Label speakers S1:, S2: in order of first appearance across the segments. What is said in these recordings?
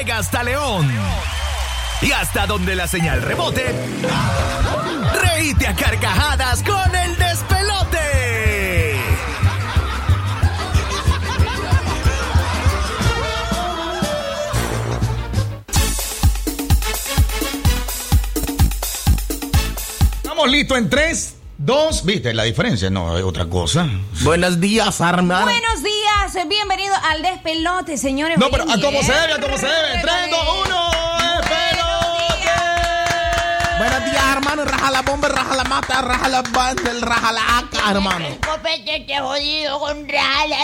S1: Chinandega hasta León. Y hasta donde la señal rebote, reíte a carcajadas con el despelote.
S2: Estamos listos en 3, 2. ¿Viste la diferencia? No, es otra cosa.
S3: Buenos días, hermano.
S4: Días, bienvenido al despelote, señores.
S2: No, pero a
S4: Oye,
S2: como se debe, a como se debe. 3, 2, 1. ¡Despelote!
S3: Buenos días, hermano. Raja la bomba, raja la mata, raja la banda, raja la aca, hermano.
S5: El copete te jodido con rala.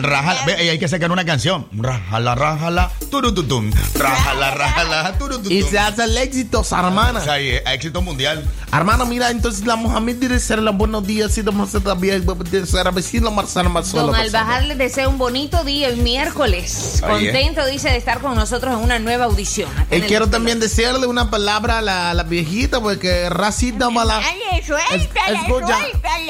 S2: Rájala, ve, y hay que sacar una canción. Rájala, rájala, turututum. Rájala, rájala, turututum.
S3: Y se hace el éxito, hermana.
S2: O sea, y, eh, éxito mundial.
S3: Hermano, mira, entonces la Mohamed debe ser buenos días y vamos a también ser vecino Marcelo Marcelo.
S4: Don Albajar le desea un bonito día el miércoles.
S2: ¿eh?
S4: Contento, dice, de estar con nosotros en una nueva audición.
S3: Y
S4: el
S3: quiero también decirle una palabra a la, a la viejita, porque racita mala.
S5: Dale, suéltala,
S3: Escucha,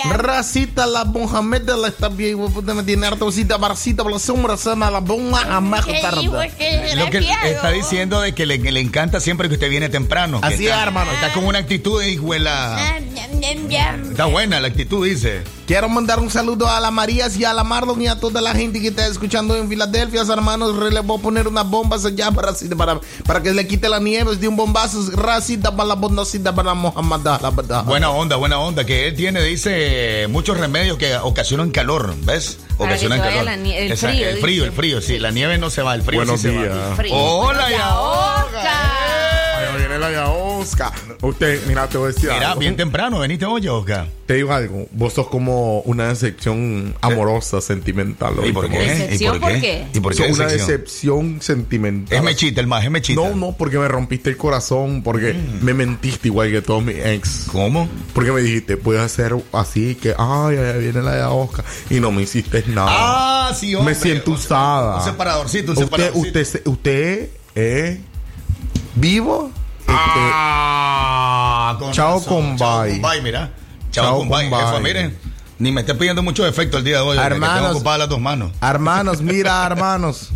S5: suéltala.
S3: racita la Mohamed la está bien, me tiene harta cosita, barcita, por la sombra, sana, la bomba, jamás
S5: ¿Qué dijo
S3: tarda.
S5: este
S2: Lo que está diciendo de que le, que le encanta siempre que usted viene temprano. que
S3: Así
S2: está-
S3: es, hermano.
S2: Está con una actitud de
S5: Ah,
S2: hijuela.
S5: Ñam, ñam.
S2: Está buena la actitud, dice.
S3: Quiero mandar un saludo a la Marías y a la Marlon y a toda la gente que está escuchando en Filadelfia, hermanos. Re- Le voy a poner unas bombas allá para, para, para que le quite la nieve de un bombazo. Racita para la bondacita para Mohamed, la verdad.
S2: Buena onda, buena onda. Que él tiene, dice, muchos remedios que ocasionan calor, ¿ves?
S4: Para que
S2: Ocasionan calor.
S4: la el
S2: Esa-
S4: frío,
S2: El frío, el frío, sí. La nieve no se va, el frío
S6: Buenos
S2: sí se va.
S4: Frío.
S2: Hola,
S4: Ya,
S2: ya.
S6: Ahí viene la ya Oscar. Usted, mira, te voy a decir
S2: Mira,
S6: algo.
S2: bien temprano, veniste hoy, Oscar.
S6: Te digo algo. Vos sos como una decepción amorosa, sentimental.
S2: ¿Y por qué? ¿Y
S4: ¿Decepción
S2: por qué? ¿Y por
S6: Sos
S2: qué
S6: una
S2: decepción?
S6: sentimental.
S2: Es mechita, el más, es mechita.
S6: No, no, porque me rompiste el corazón, porque
S2: Mm.
S6: me mentiste igual que todos mis ex.
S2: ¿Cómo?
S6: Porque me dijiste, puedes hacer así, que, ay, ahí viene la ya Oscar. Y no me hiciste nada.
S2: Ah, sí, hombre.
S6: me siento usada.
S2: Un separadorcito, un
S6: usted,
S2: separadorcito.
S6: usted, se- usted es vivo. Este,
S2: Ah, con
S6: Chao
S2: razón.
S6: con
S2: Chao
S6: bye.
S2: con bye, mira. Chao,
S6: Chao
S2: con
S6: con
S2: bye.
S6: bye.
S2: Jefa, miren, ni me esté pidiendo mucho efecto el día de hoy.
S3: Hermanos.
S2: Tengo ocupadas las dos manos.
S3: Hermanos, mira, hermanos.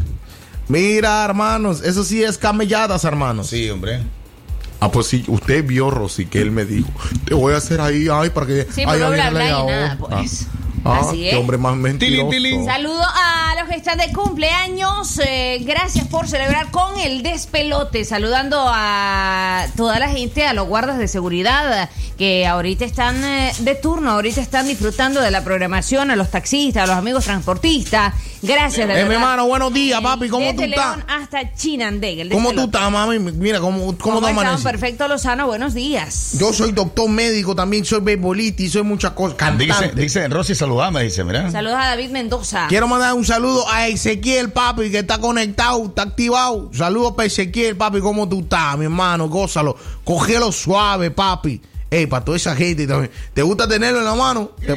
S3: Mira, hermanos. Eso sí es camelladas, hermanos.
S2: Sí, hombre.
S6: Ah, pues sí, usted vio, Rosy, que él me dijo, te voy a hacer ahí, ay, para que...
S4: Sí,
S6: ay,
S4: pero
S6: ahí
S4: bla,
S6: viene
S4: bla,
S6: la
S4: y nada,
S6: Oscar".
S4: pues.
S6: Ah,
S4: Así
S6: qué
S4: es.
S6: hombre más mentiroso.
S4: Saludo a los que están de cumpleaños. eh, gracias por celebrar con el despelote. Saludando a toda la gente, a los guardas de seguridad que ahorita están eh, de turno, ahorita están disfrutando de la programación, a los taxistas, a los amigos transportistas. Gracias, de
S3: Eh, mi hermano, buenos días, papi. ¿Cómo
S4: Desde
S3: tú estás?
S4: Hasta Chinandega. el
S3: ¿Cómo tú estás, mami? Mira, ¿cómo, cómo,
S4: ¿Cómo
S3: te
S4: están?
S3: amaneces?
S4: Perfecto, Lozano. Buenos días.
S3: Yo soy doctor médico también, soy beisbolista y soy muchas cosas.
S2: Dice,
S3: Cantante.
S2: dice Rosy, saludame, dice, mira.
S4: Saludos a David Mendoza.
S3: Quiero mandar un saludo a Ezequiel, papi, que está conectado, está activado. Saludos para Ezequiel, papi, ¿cómo tú estás, mi hermano? Gózalo. Cógelo suave, papi. Ey, para toda esa gente también. ¿Te gusta tenerlo en la mano? ¿Te,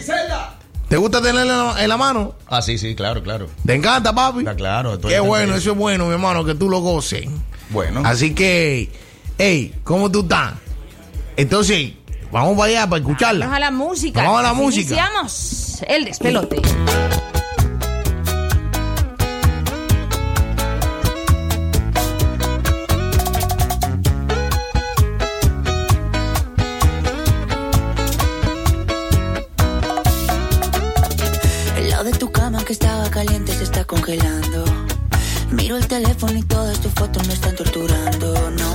S3: te gusta tenerlo en la, mano?
S2: Ah, sí, sí, claro, claro.
S3: ¿Te encanta, papi?
S2: Está claro. estoy
S3: Qué bueno, eso es bueno, mi hermano, que tú lo goces.
S2: Bueno.
S3: Así que, ey, ¿cómo tú estás? Entonces, vamos para allá para escucharla.
S4: Vamos a la música.
S3: Vamos a la
S4: Así
S3: música.
S4: Iniciamos el despelote.
S7: Congelando. Miro el teléfono y todas tus fotos me están torturando. No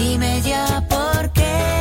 S8: Dime ya por qué.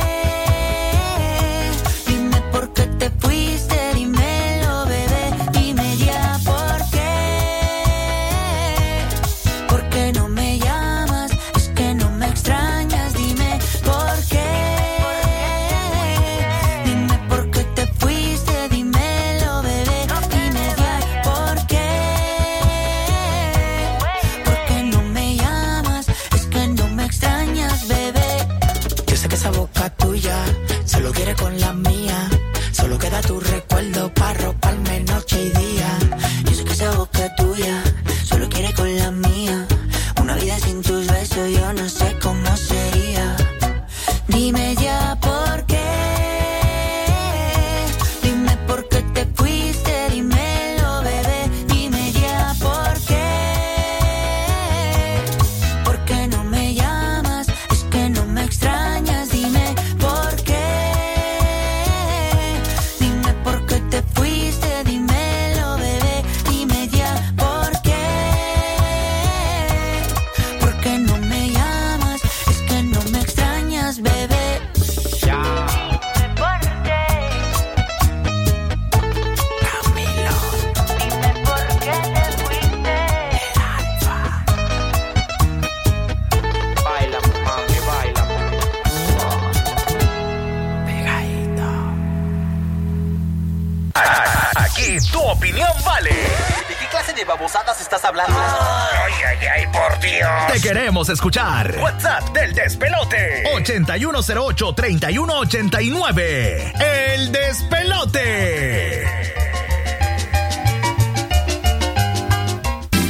S1: Escuchar. WhatsApp del despelote. 8108-3189. El despelote.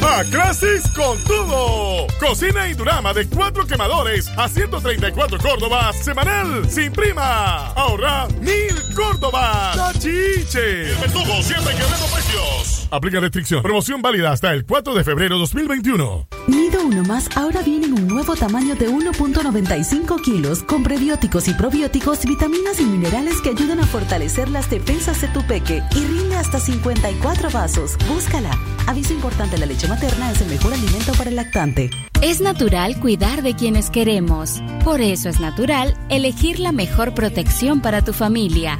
S9: A Clasis con todo. Cocina y Durama de cuatro quemadores a 134 Córdobas semanal sin prima. Ahorra mil Córdobas. Tachiche. El verdugo siempre quebrando precios. Aplica restricción. Promoción válida hasta el 4 de febrero 2021.
S10: Nido Uno Más ahora viene en un nuevo tamaño de 1.95 kilos con prebióticos y probióticos, vitaminas y minerales que ayudan a fortalecer las defensas de tu peque y rinde hasta 54 vasos. Búscala. Aviso importante, la leche materna es el mejor alimento para el lactante.
S11: Es natural cuidar de quienes queremos. Por eso es natural elegir la mejor protección para tu familia.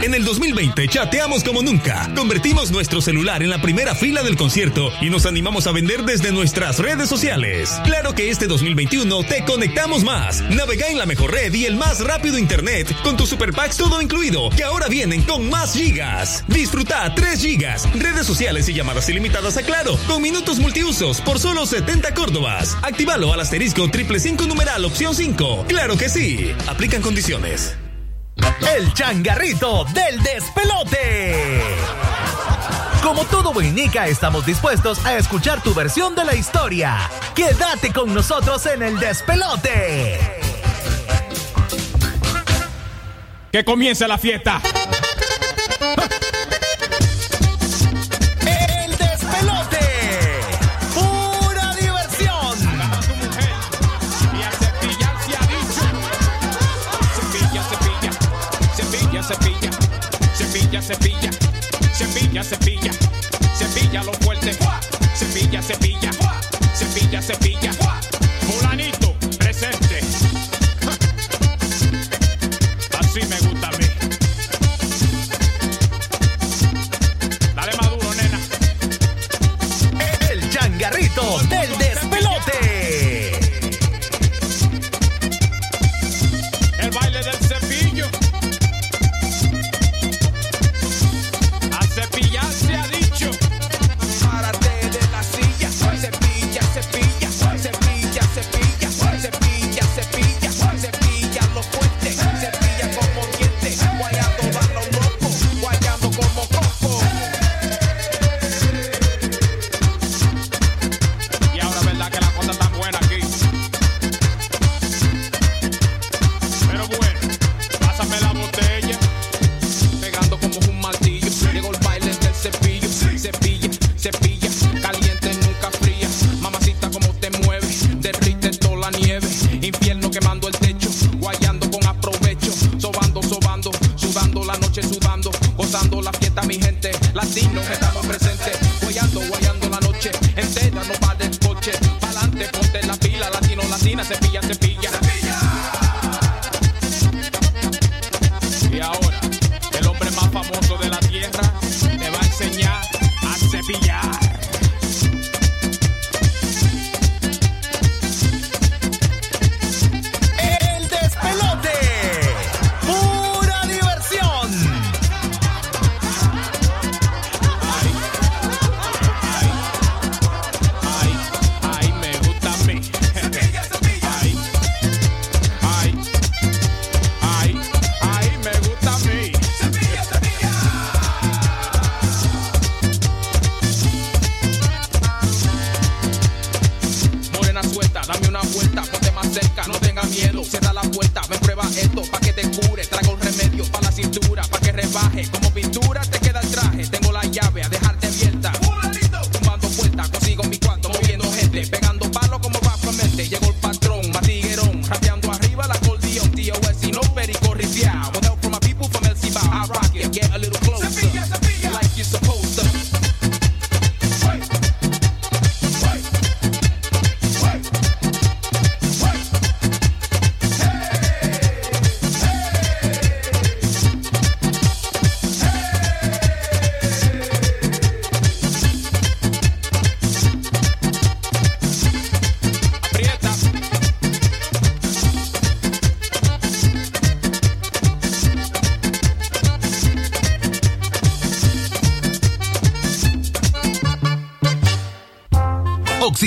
S12: En el 2020 chateamos como nunca. Convertimos nuestro celular en la primera fila del concierto y nos animamos a vender desde nuestras redes sociales. Claro que este 2021 te conectamos más. Navega en la mejor red y el más rápido internet con tus super packs todo incluido, que ahora vienen con más gigas. Disfruta 3 gigas, redes sociales y llamadas ilimitadas a Claro, con minutos multiusos por solo 70 Córdobas. Actívalo al asterisco triple 5 numeral opción 5. Claro que sí. Aplican condiciones.
S1: El changarrito del despelote. Como todo boinica, estamos dispuestos a escuchar tu versión de la historia. Quédate con nosotros en el despelote.
S13: Que comience la fiesta.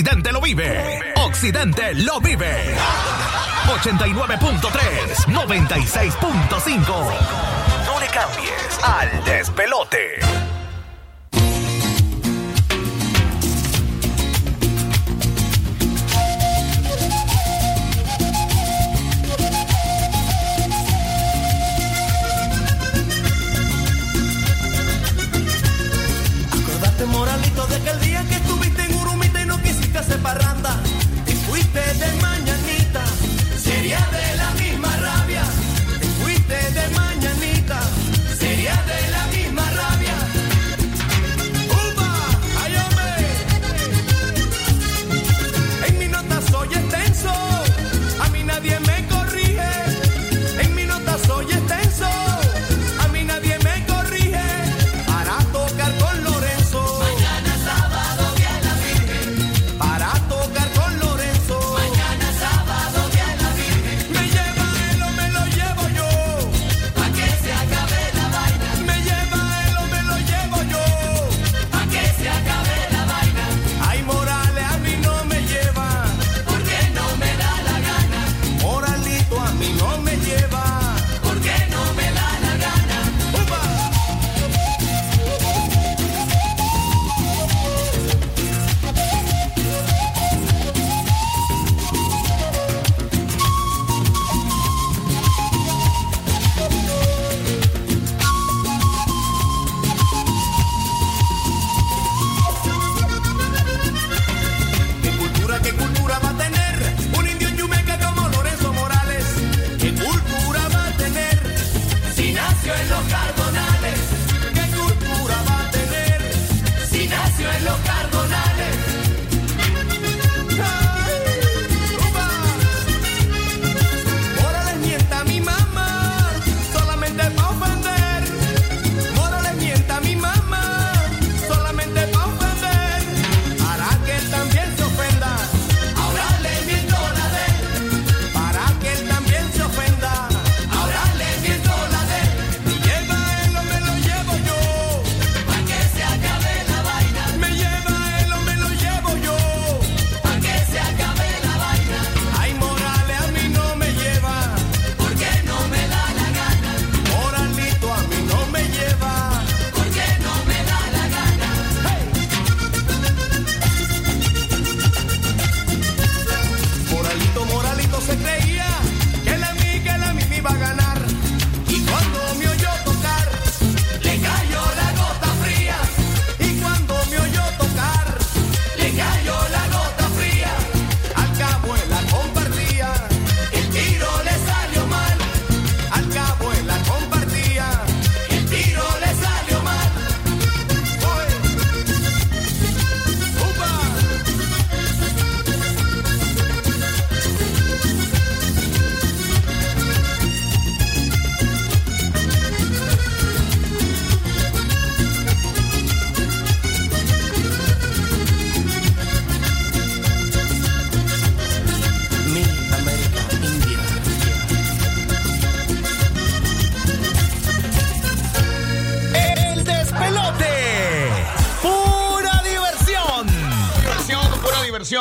S14: Occidente lo vive. Occidente lo vive. 89.3, 96.5. No le cambies al despelote.
S15: Acordate, moralito, de aquel día que estuviste de
S14: parranda.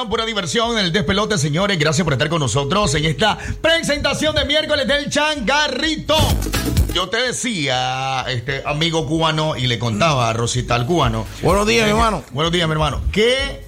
S14: diversión,
S2: pura diversión en el despelote, señores. Gracias por estar con nosotros en esta presentación de miércoles del Changarrito. Yo te decía, este amigo cubano, y le contaba a Rosita al cubano.
S3: Buenos días, mi eh, hermano.
S2: Buenos días, mi hermano. Que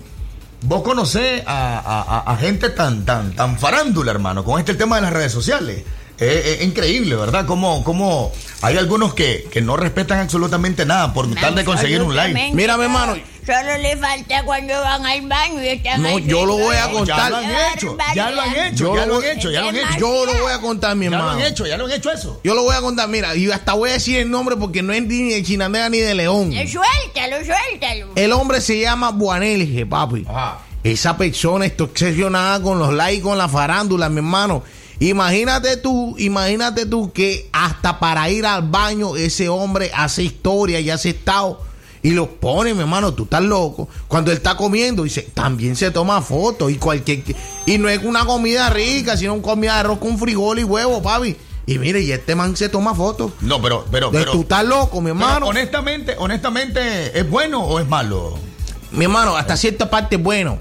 S2: vos conocés a, a, gente tan, tan, tan farándula, hermano, con este tema de las redes sociales. Eh, eh, es, increíble, ¿verdad? Como, como hay algunos que, que no respetan absolutamente nada por tal de conseguir un like.
S3: Mírame, hermano,
S5: Solo le falta cuando van al baño y están
S3: No, yo lo voy a contar.
S2: Ya lo han hecho, ya lo han hecho,
S3: Yo
S2: ya
S3: lo
S2: lo han hecho, ya lo han hecho.
S3: Yo lo voy a contar, mi
S2: Ya lo
S3: hermano.
S2: han hecho, ya lo han hecho eso.
S3: Yo lo voy a contar, mira, y hasta voy a decir el nombre porque no es ni de Chinandega ni de León.
S5: Eh, Suéltalo, suéltalo.
S3: El hombre se llama Buanelge, papi. Esa persona está obsesionada con los likes, con la farándula, mi hermano. Imagínate tú, imagínate tú que hasta para ir al baño ese hombre hace historia y hace estado y los pone, mi hermano, tú estás loco. Cuando él está comiendo, dice, también se toma fotos y cualquier y no es una comida rica, sino una comida de arroz con frijol y huevo, papi. Y mire, y este man se toma fotos.
S2: No, pero, pero,
S3: De
S2: pero.
S3: tú estás loco, mi hermano.
S2: honestamente, honestamente, ¿es bueno o es malo?
S3: Mi hermano, hasta cierta parte es bueno.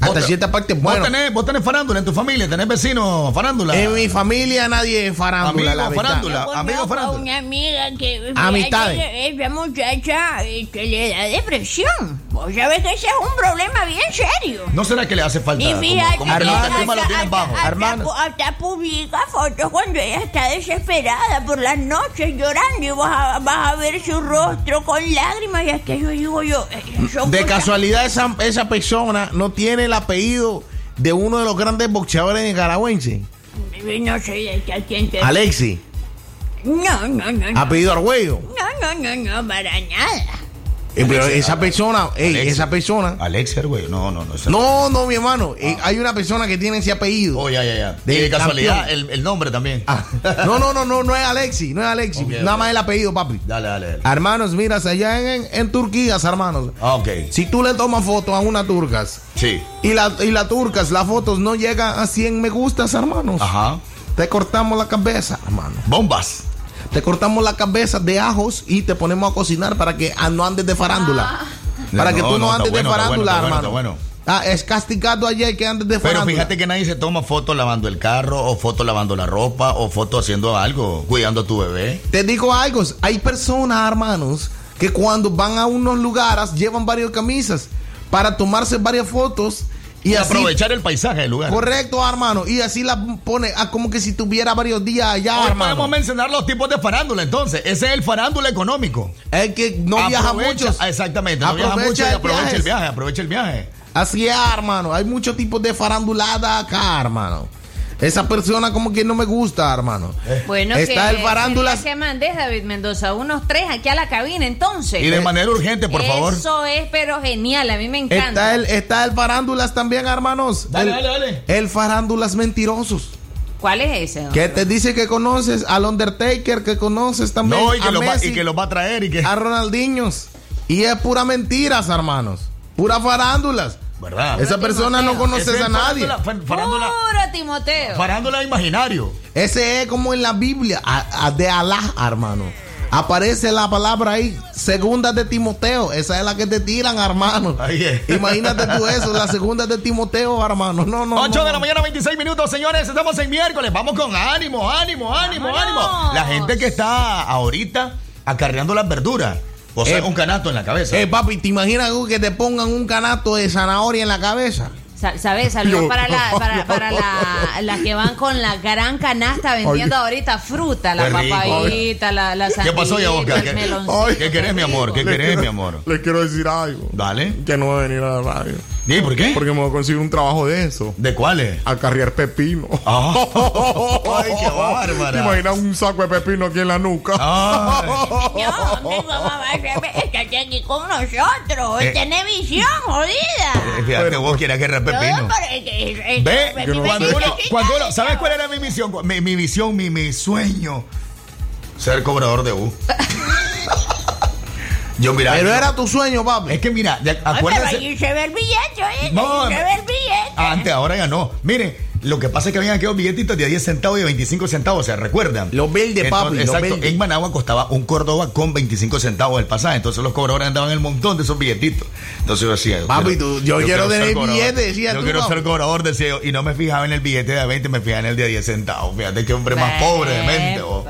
S3: Hasta
S2: Vos-
S3: cierta parte es
S2: Vos tenés, vos tenés farándula en tu familia, tenés vecinos farándula.
S3: En mi familia nadie es farándula,
S2: Amigos
S3: la
S2: farándula.
S5: Yo
S2: Amigo farándula.
S5: una amiga que
S3: Amistades.
S5: esa muchacha este, le da depresión. Vos sabés que ese es un problema bien serio.
S2: ¿No será que le hace falta?
S5: Y fíjate
S2: como que
S5: que
S2: la
S5: hasta,
S2: autoestima lo tienen
S5: hasta-
S2: bajo?
S5: hasta pu- hasta publica fotos cuando ella está desesperada por las noches llorando y vas a, vas a ver su rostro con lágrimas y es que yo digo yo, son
S3: De
S5: cosas-
S3: casualidad esa, esa persona no tiene el apellido de uno de los grandes boxeadores nicaragüenses.
S5: No sé de quién te...
S3: Alexi.
S5: No, no, no. no.
S3: Apellido Argüello.
S5: No, no, no, no, para nada.
S3: Eh, pero esa persona, ey, esa persona.
S2: Alexia, güey. No, no, no. esa-
S3: No, no, mi hermano. eh, hay una persona que tiene ese apellido.
S2: Oh, ya, ya, ya.
S3: De
S2: casualidad, el, el nombre también.
S3: Ah, no, no, no, no, no es Alexi, no es Alexi. Nada más el apellido, papi.
S2: Dale, dale, dale.
S3: Hermanos, mira, allá en, en, en Turquía, hermanos.
S2: Ah, ok.
S3: Si tú le tomas fotos a una turcas
S2: Sí.
S3: y la, y la turcas, las fotos no llegan a 100 me gustas, hermanos.
S2: Ajá.
S3: Te cortamos la cabeza, hermano.
S2: Bombas.
S3: Te cortamos la cabeza de ajos y te ponemos a cocinar para que ah, no andes de farándula. Para
S2: No,
S3: que tú no, andes
S2: bueno,
S3: de farándula,
S2: bueno,
S3: hermano.
S2: bueno.
S3: Ah, es castigado ayer que andes de
S2: Pero
S3: farándula.
S2: fíjate que nadie se toma fotos lavando el carro, o fotos lavando la ropa, o fotos haciendo algo, cuidando a tu bebé.
S3: Te digo algo, hay personas, hermanos, que cuando van a unos lugares llevan varias camisas para tomarse varias fotos y,
S2: Y
S3: así
S2: aprovechar el paisaje del lugar.
S3: Correcto, hermano, y así la pone ah, como que si tuviera varios días allá,
S2: Hoy
S3: hermano.
S2: podemos mencionar los tipos de farándula, entonces. Ese es el farándula económico.
S3: Es que no viaja mucho.
S2: Exactamente, no viaja mucho y
S3: el
S2: aprovecha el viaje, aprovecha el viaje.
S3: Así es, hermano. Hay muchos tipos de farandulada acá, hermano. Esa persona como que no me gusta, hermano.
S4: Bueno,
S3: Está
S4: que,
S3: el farándulas.
S4: que mandes, David Mendoza, unos tres aquí a la cabina, entonces.
S2: Y de manera urgente, por favor.
S4: Eso es, pero genial, a mí me encanta.
S3: Está el, está el farándulas también, hermanos.
S2: Dale,
S3: el,
S2: dale, dale.
S3: El farándulas mentirosos.
S4: ¿Cuál es ese?
S3: Que te dice que conoces al Undertaker, que conoces también
S2: No, y que,
S3: a
S2: lo va,
S3: Messi,
S2: y que lo va a traer y que.
S3: a Ronaldinhos. Y es pura mentiras, hermanos. Pura farándulas.
S2: ¿Verdad?
S3: Esa persona no conoces a nadie.
S2: Farándula, fa- farándula,
S4: Puro Timoteo.
S2: farándula imaginario.
S3: Ese es como en la Biblia a- a- de Alá, hermano. Aparece la palabra ahí, segunda de Timoteo. Esa es la que te tiran, hermano.
S2: Ahí es.
S3: Imagínate tú eso, la segunda de Timoteo, hermano. No, no.
S2: 8
S3: no.
S2: de la mañana, 26 minutos, señores. Estamos en miércoles. Vamos con ánimo, ánimo, ánimo,
S4: Vámonos.
S2: ánimo. La gente que está ahorita acarreando las verduras. O sea,
S3: Eh,
S2: un canasto en la cabeza.
S3: Eh, papi, ¿te imaginas que te pongan un canasto de zanahoria en la cabeza?
S4: Sa- ¿Sabes? Saludos
S6: Yo-
S4: para, la, para, para la, las que van con la gran canasta vendiendo ahorita fruta, la papayita, la, la
S2: ¿Qué pasó, ya,
S4: sandía,
S2: Oscar? ¿Qué-
S4: meloncito.
S2: ¿Qué querés, mi amor? ¿Qué querés,
S6: quiero-
S2: mi amor?
S6: Le quiero decir algo.
S2: Dale.
S6: Que no voy a venir a la radio.
S2: ¿Y por qué?
S6: Porque me voy a conseguir un trabajo de eso.
S2: ¿De cuáles?
S6: A carriar pepino.
S2: Ah. Ay, qué bárbara.
S6: ¿Te imaginas un saco de pepino aquí en la nuca?
S2: Ay.
S5: No, mi mamá estate aquí con nosotros.
S2: Eh.
S5: Tiene visión, jodida.
S2: Eh, Fíjate, vos quieras que
S5: Todo
S2: pepino.
S5: por el que- el- el-
S2: Ve, cuando uno, cuando ¿sabes cuál era mi misión? Mi, mi visión, mi, mi sueño. Ser cobrador de U. Yo, mira.
S3: Pero
S2: yo-
S3: era tu sueño, papi.
S2: Es que mira,
S5: pero ahí se ve el billete.
S2: No,
S5: se ve el billete.
S2: Antes, ahora ya no. Miren, lo que pasa es que habían aquellos billetitos de 10 centavos y de 25 centavos, ¿se recuerdan?
S3: Los verdes, papi, los
S2: Exacto. En Managua costaba un Córdoba con 25 centavos el pasaje. Entonces los cobradores andaban el montón de esos billetitos. Entonces yo decía. yo
S3: Papi,
S2: quiero-
S3: tú- yo quiero tener billete, decía
S2: Yo
S3: tú,
S2: quiero
S3: papi.
S2: ser cobrador, decía yo. Y no me fijaba en el billete de 20, me fijaba en el de 10 centavos. Fíjate qué hombre más pobre de mente. oh.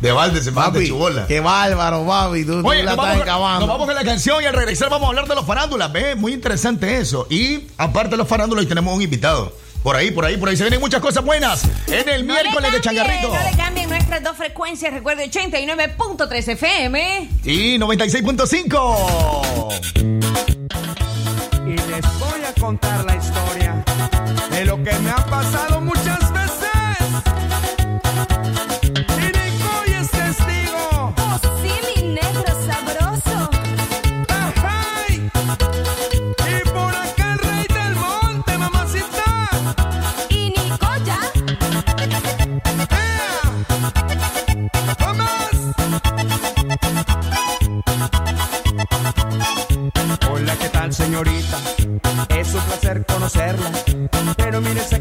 S2: De balde se manda
S3: Papi,
S2: chubola.
S3: qué bárbaro, papi. Tú, la
S2: nos
S3: estás
S2: vamos,
S3: acabando.
S2: nos vamos con la canción y al regresar vamos a hablar de los farándulas. Ve, muy interesante eso. Y aparte de los farándulas, hoy tenemos un invitado. Por ahí, por ahí, por ahí se vienen muchas cosas buenas en el
S4: No
S2: miércoles
S4: le
S2: de Changarrito.
S4: No le cambien nuestras dos frecuencias. Recuerde 89.3 FM.
S2: Y 96.5.
S14: Y les voy a contar la historia de lo que me ha pasado Pero mírese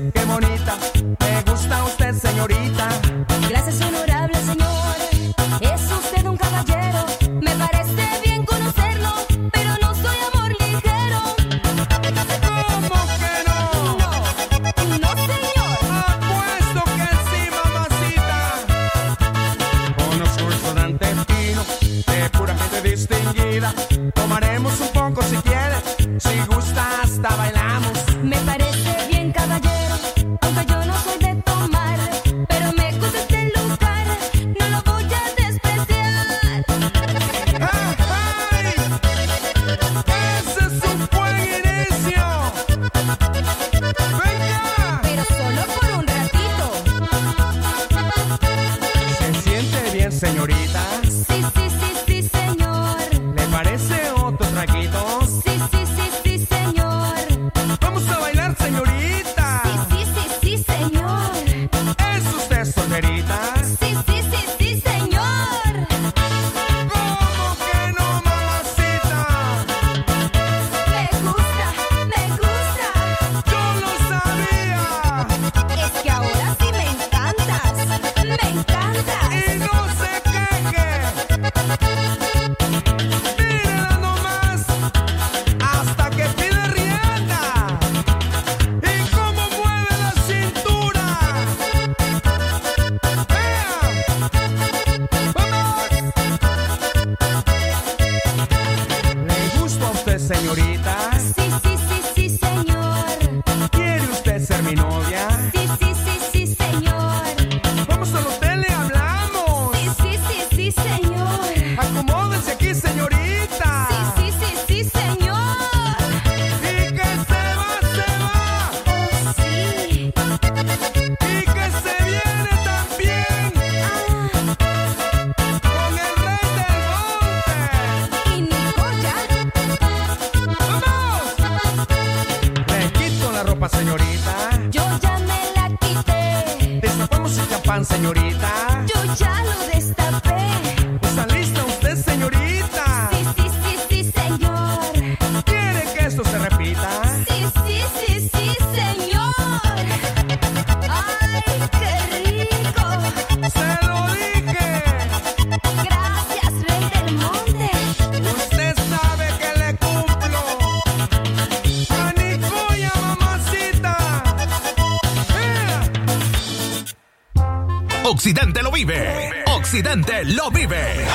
S1: vive.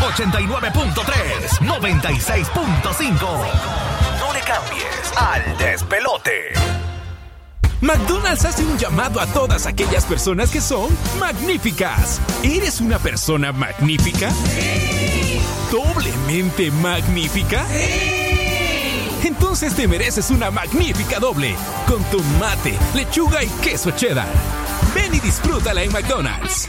S1: 89.3, 96.5. No le cambies al despelote.
S16: McDonald's hace un llamado a todas aquellas personas que son magníficas. ¿Eres una persona magnífica? ¿Doblemente magnífica? Entonces te mereces una magnífica doble con tomate, lechuga y queso cheddar. Ven y disfrútala en McDonald's.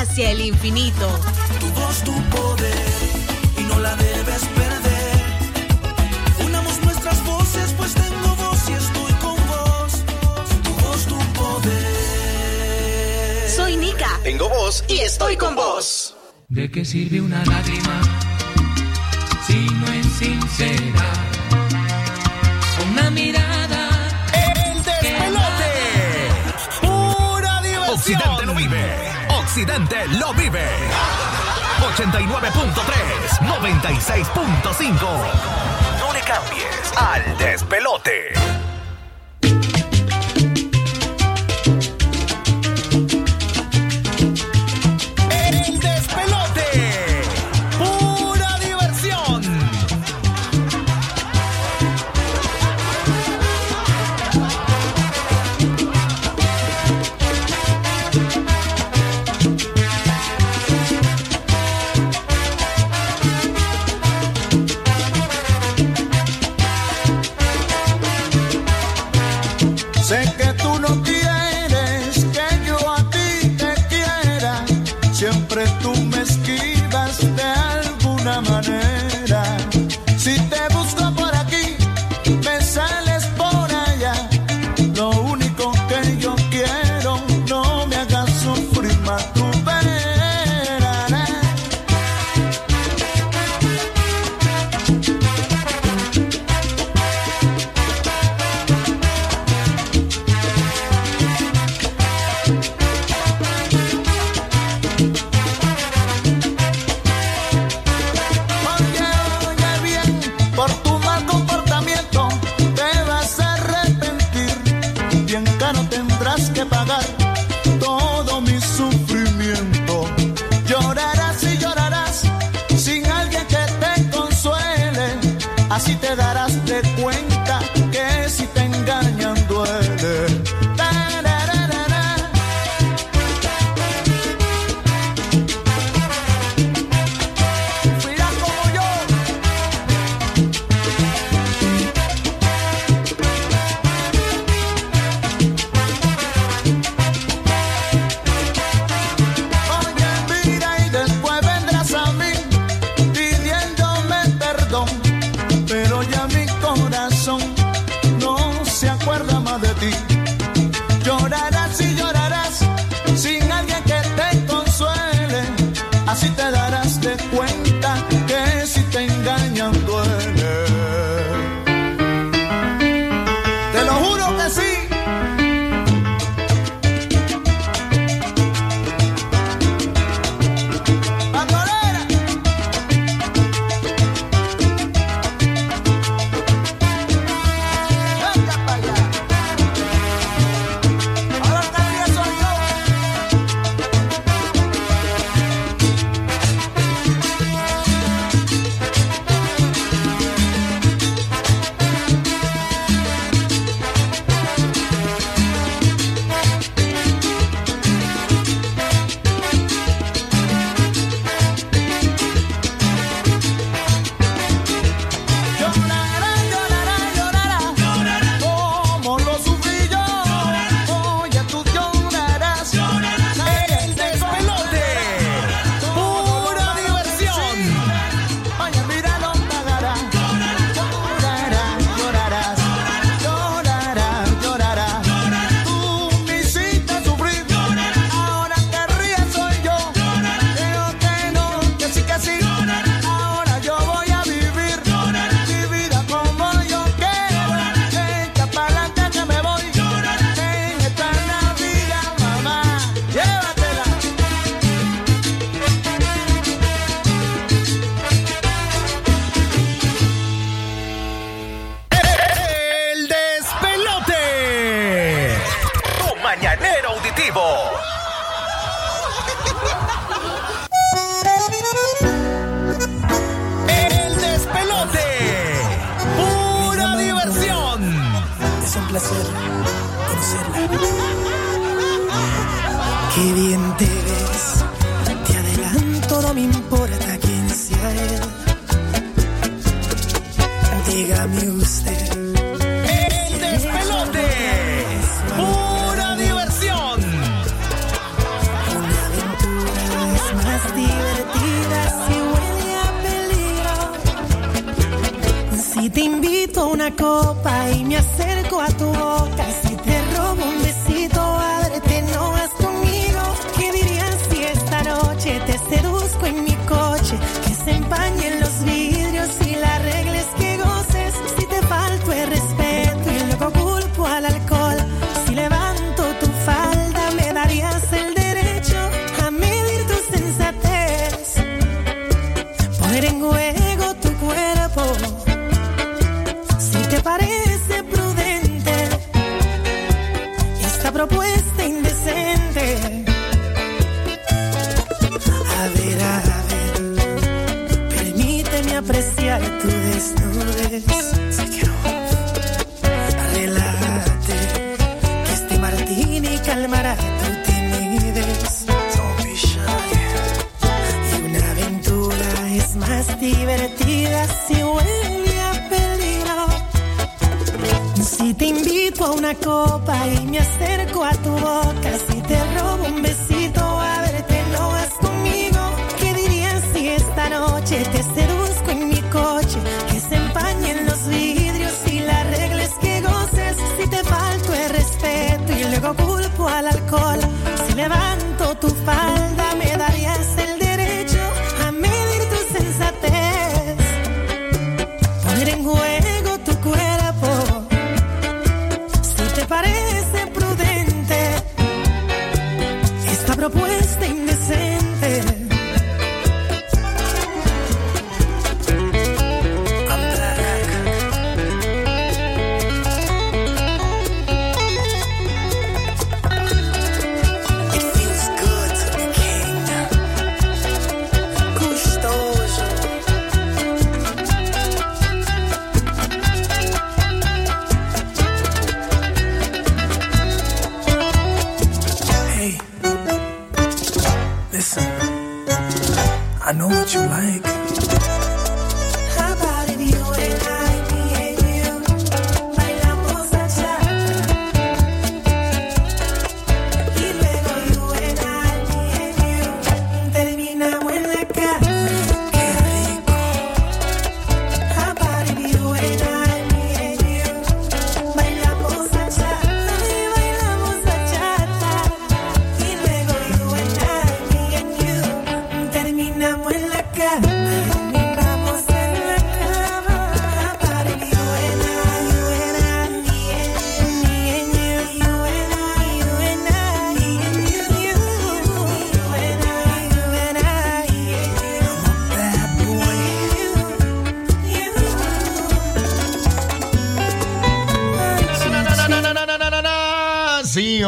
S17: hacia el infinito.
S18: Tu voz, tu poder, y no la debes perder. Unamos nuestras voces, pues tengo voz y estoy con vos. Tu voz, tu poder.
S17: Soy Nika.
S19: Tengo voz
S17: y estoy con vos.
S1: ¿De qué sirve una lágrima si no es sincera? Una mirada
S20: accidente lo vive. 89.3, 96.5. No le cambies al despelote.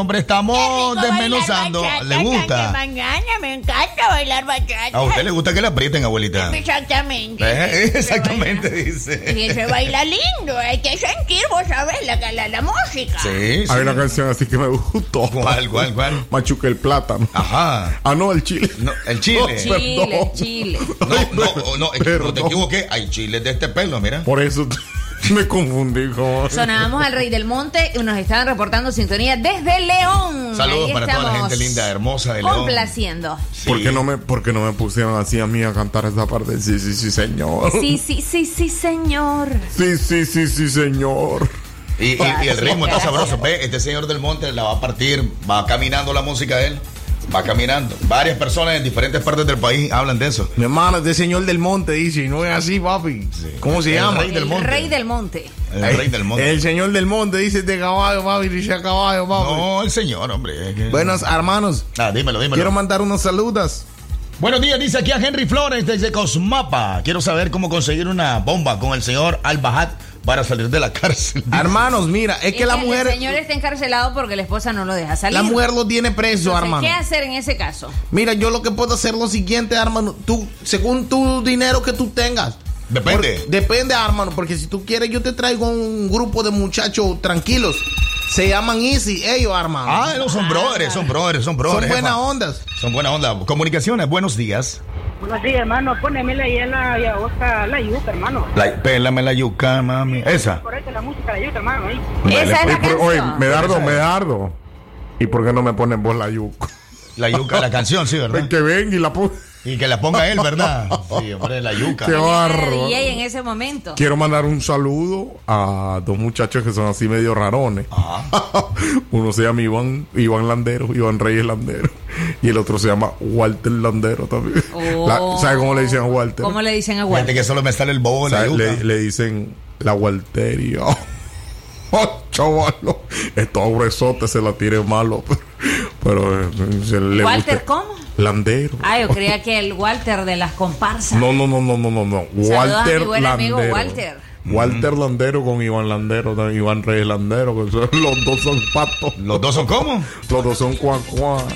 S2: Hombre, estamos desmenuzando. ¿Le gusta?
S5: Mañana me encanta bailar bachata.
S2: ¿A usted le gusta que le aprieten, abuelita?
S5: Exactamente.
S2: Eh, Exactamente, dice.
S5: Y se baila lindo, hay que sentir, vos sabés, la, la, la música.
S2: Sí,
S6: Hay una canción así que me gustó.
S2: ¿Cuál, cuál, cuál?
S6: Machuque el plátano.
S2: Ajá.
S6: Ah, no, el chile.
S2: No, el chile.
S6: No,
S4: Chile,
S6: perdón.
S4: Chile.
S2: No, no, no, es que no te equivoqué. Hay chiles de este pelo, mira.
S6: Por eso me confundí. Con...
S4: Sonábamos al Rey del Monte y nos estaban reportando sintonía desde León.
S2: Saludos
S4: Ahí
S2: para toda la gente linda, hermosa de León.
S4: Complaciendo.
S6: ¿Por, qué no me, ¿Por qué no me pusieron así a mí a cantar esa parte? Sí, sí, sí, señor.
S4: Sí, sí, sí, sí, señor.
S6: Sí, sí, sí, sí, señor.
S2: Y, y- y el ritmo está sabroso. Ve, este señor del monte la va a partir, va caminando la música de él. Va caminando. Varias personas en diferentes partes del país hablan de eso.
S3: Mi hermano, este señor del monte dice, y no es así, papi. ¿Cómo se
S2: El
S3: llama?
S2: rey del
S4: El
S2: monte.
S4: Rey del Monte.
S2: El rey del monte.
S3: El señor del monte dice este caballo, papi, dice a caballo, papi.
S2: No, el señor, hombre. es que-
S3: Buenos hermanos,
S2: Ah, dímelo, dímelo.
S3: quiero mandar unos saludos.
S2: Buenos días, dice aquí a Henry Flores desde Cosmapa. Quiero saber cómo conseguir una bomba con el señor Para salir de la cárcel.
S3: Hermanos, mira, es que la
S4: El
S3: mujer,
S4: señor está encarcelado porque la esposa no lo deja salir.
S3: la mujer lo tiene preso,
S4: Entonces,
S3: hermano.
S4: ¿Qué hacer en ese caso?
S3: Mira, yo lo que puedo hacer es lo siguiente, hermano. Tú, según tu dinero que tú tengas.
S2: Depende.
S3: Por- depende, hermano, porque si tú quieres, yo te traigo un grupo de muchachos tranquilos. Se llaman Easy, ellos, hermano.
S2: Ah, no, son brothers, son brothers, son brothers.
S3: Son buenas ondas.
S2: Son buena onda. Comunicaciones, buenos días.
S21: Buenos días, hermano. Ahí en la yagosta, la yuca, hermano.
S2: La, pélame la yuca, mami. Esa.
S21: Correcto, la música de la yuca, hermano. Ahí.
S2: Esa es la
S6: por- oye,
S2: canción.
S6: Medardo. Medardo. ¿Y por qué no me ponen vos la yuca?
S2: La yuca, la canción, sí, ¿verdad?
S6: Que ven y la ponga.
S2: Y que la ponga él, ¿verdad? Sí, hombre, la yuca.
S6: Qué barro.
S4: DJ en ese momento.
S6: Quiero mandar un saludo a dos muchachos que son así medio rarones. Uno se llama Iván, Iván Landero, Iván Reyes Landero. Y el otro se llama Walter Landero también.
S4: Oh.
S6: La- ¿Sabe cómo le dicen a Walter?
S4: ¿Cómo le dicen a Walter?
S2: que solo me sale el bobo de la yuca.
S6: Le, le dicen la Walteria. Oh, chavalo. Estos gruesotes se la tiren malo. Pero eh, se le
S4: ¿Walter
S6: gusta-
S4: cómo?
S6: Landero.
S4: Ah, yo creía que el Walter de las comparsas.
S6: No, no, no, no, no, no, no.
S4: A
S6: Walter
S4: mi buen amigo
S6: Landero.
S4: Walter.
S6: Walter Landero con Iván Landero, Iván Reyes Landero, que son- los dos son patos.
S2: ¿Los dos son cómo?
S6: Los dos son cuan cuan.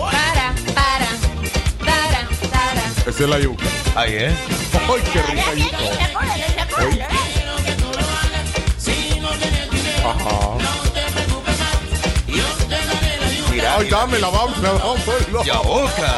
S4: Para, para, para, para.
S6: Esa es la yuca.
S2: Ahí es.
S6: ¡Ay, qué rica yuca!
S2: Mira,
S6: Ay, dámela, dámela, dámela.
S2: Ya boca.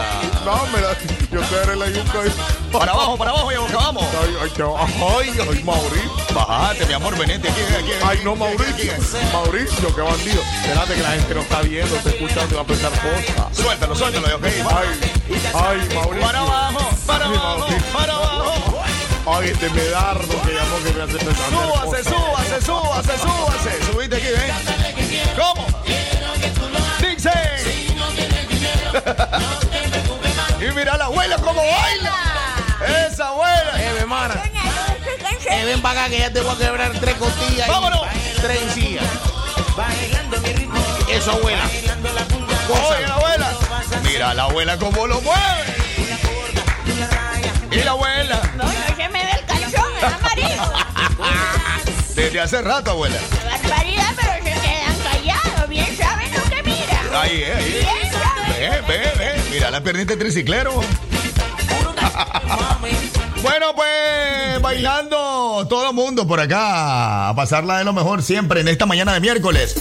S6: Dámela. Yo te daré la yuca. ahí.
S2: Para abajo, para abajo, ya boca, vamos.
S6: Ay, ay, ya- ay, ay, Mauricio.
S2: Bájate, mi amor, venete aquí, aquí.
S6: Ay, no, Mauricio. Mauricio, qué bandido. Espérate que la gente no está viendo, está escuchando y va a pensar cosas.
S2: Suéltalo, suéltalo, ok.
S6: Ay, ay, Mauricio.
S2: Para abajo, para abajo, para abajo.
S6: Ay, este medardo que llamó que me hace pensar
S2: Súbase, súbase, súbase, súbase. Subiste aquí, ven. ¿Cómo? Dice. y mira la abuela cómo baila. Esa abuela.
S3: Eh, mi hermana. Eh, ven para acá que ya te voy a quebrar tres costillas. y
S2: Vámonos.
S3: Tres encías. Eso, abuela.
S2: Oye, la abuela. Mira la abuela cómo lo mueve. Y la abuela.
S5: No, no se me ve el calzón, es amarillo.
S2: Desde hace rato, abuela.
S5: Barbaridad, pero
S2: Ahí, eh, ahí. Ve, ve, ve. Mira la piernita de triciclero. bueno, pues bailando todo el mundo por acá. A pasarla de lo mejor siempre en esta mañana de miércoles.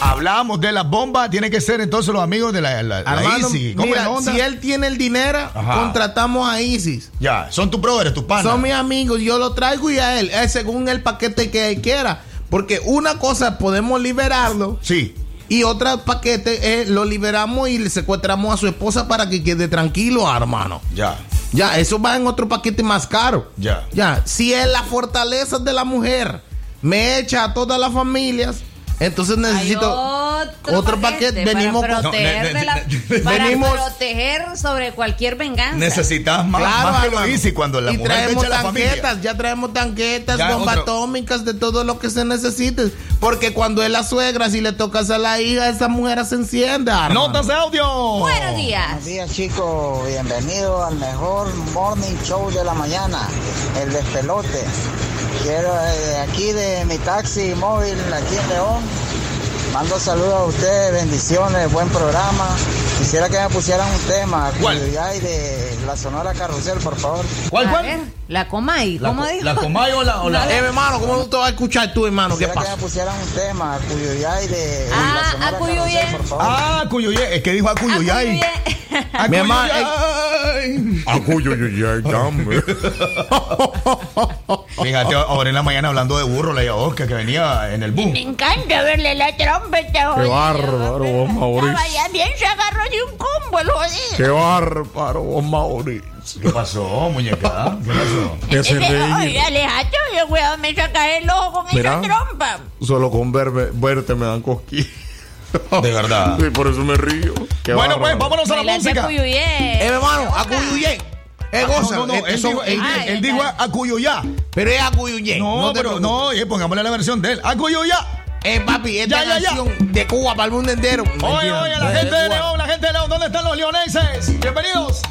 S2: Hablamos de las bombas. Tiene que ser entonces los amigos de la, la, la
S3: Armando,
S2: Easy. ¿Cómo
S3: mira,
S2: onda?
S3: si él tiene el dinero,
S2: Ajá.
S3: contratamos a Isis.
S2: Ya, son tus brothers, tus panas.
S3: Son mis amigos, yo lo traigo y a él, eh, según el paquete que él quiera. Porque una cosa podemos liberarlo.
S2: Sí.
S3: Y otra paquete eh, lo liberamos y le secuestramos a su esposa para que quede tranquilo, hermano.
S2: Ya.
S3: Ya, eso va en otro paquete más caro.
S2: Ya.
S3: Ya, si es la fortaleza de la mujer, me echa a todas las familias, entonces necesito
S4: Otro,
S3: otro paquete.
S4: para
S3: Venimos con-
S4: proteger,
S2: No, ne-
S4: de la- para
S3: venimos-
S4: proteger sobre cualquier venganza.
S2: Necesitas más,
S3: Claro,
S2: más que lo. Easy cuando la
S3: y
S2: mujer
S3: traemos
S2: echa a la
S3: tanquetas, ya traemos tanquetas,
S2: Ya,
S3: bombas
S2: otro-
S3: atómicas, de todo lo que se necesite. Porque cuando es la suegra, si le tocas a la hija, esa mujer se enciende.
S2: Notas de audio.
S4: Buenos días.
S22: Buenos días chicos, bienvenido al mejor morning show de la mañana, el despelote. Quiero eh, aquí de mi taxi móvil aquí en León. Mando saludos a ustedes, bendiciones, buen programa. Quisiera que me pusieran un tema,
S2: ¿Cuál?
S22: De la Sonora Carrusel, por favor.
S2: ¿Cuál,
S4: A
S2: cuál?
S4: La Comay,
S2: La
S4: ¿cómo
S2: co-
S4: dijo?
S2: la Comay o la- o la-
S3: Eh, hermano, ¿cómo tú te vas a escuchar tú, hermano? ¿Qué
S22: que
S3: pasa?
S22: me pusieran un tema, Cuyuyay de
S4: Ah,
S22: la por favor.
S2: Ah, Cuyuyé. Es que dijo Acuyuyay.
S4: Acuyuyé.
S3: Mi hermano,
S2: Acuyuyay.
S6: Acuyo, yo, ya, dame.
S2: Fíjate, ahora en la mañana hablando de burro, la Oscar que venía en el boom.
S5: Me encanta verle la trompeta.
S6: Qué bárbaro, vos, Mauricio.
S5: Bien, se agarró de un combo el jodido.
S6: Qué bárbaro, vos, Mauricio.
S2: ¿Qué pasó, muñeca? ¿Qué pasó?
S5: Ese-
S6: reír.
S5: Oye, Alejandro, yo cuidado, me saca el ojo con
S6: Mira.
S5: esa trompa.
S6: Solo con verme, verte me dan cosquillas.
S2: De verdad.
S6: Sí, por eso me río. Qué
S2: Bueno, pues vámonos a la
S4: Bailate
S2: música.
S4: Acuyuyé.
S3: Eh, hermano, Acuyuyé. Eh,
S2: Ah, no,
S3: goza.
S2: no, no,
S3: eh,
S2: él
S3: eso-
S2: dijo, él,
S4: Ah,
S2: él
S4: ya
S2: dijo
S4: está.
S2: Acuyuyá.
S3: Pero es Acuyuyé.
S2: No,
S3: te
S2: pero
S3: preocupes.
S2: no, oye, pongámosle la versión de él. Acuyuyá.
S3: Eh, papi, esta
S2: Ya, ya, ya.
S3: canción de Cuba para el mundo entero.
S2: Oye,
S3: Mentira,
S2: oye, la gente de
S3: Cuba.
S2: León, la gente de León, ¿dónde están los leoneses? Bienvenidos.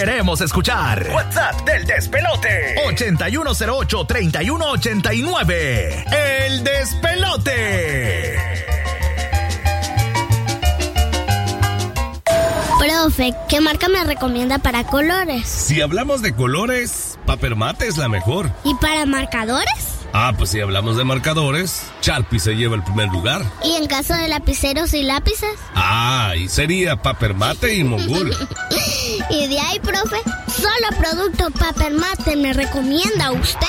S1: Queremos escuchar. WhatsApp del despelote. 8108-3189. El despelote.
S23: Profe, ¿qué marca me recomienda para colores?
S24: Si hablamos de colores, Papermate es la mejor.
S23: ¿Y para marcadores?
S24: Ah, pues si hablamos de marcadores, Sharpie se lleva el primer lugar.
S23: ¿Y en caso de lapiceros y lápices?
S24: Ah, y sería Papermate y Mogul.
S23: y de ahí, profe, solo producto Papermate me recomienda usted.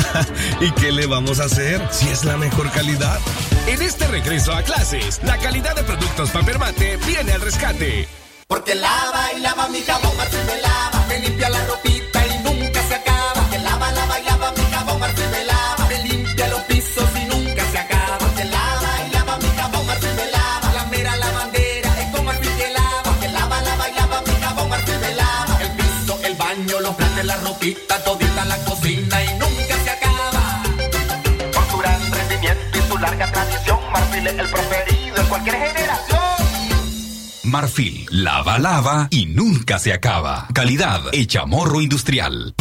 S24: ¿Y qué le vamos a hacer si es la mejor calidad?
S16: En este regreso a clases, la calidad de productos Papermate viene al rescate.
S25: Porque lava y lava mi jabón, Marfil me lava, me limpia la ropita baño, los platos, la ropita, todita la cocina y nunca se acaba. Por su gran rendimiento y su larga tradición, Marfil es el preferido en cualquier generación.
S26: Marfil, lava, lava y nunca se acaba. Calidad hecha morro industrial.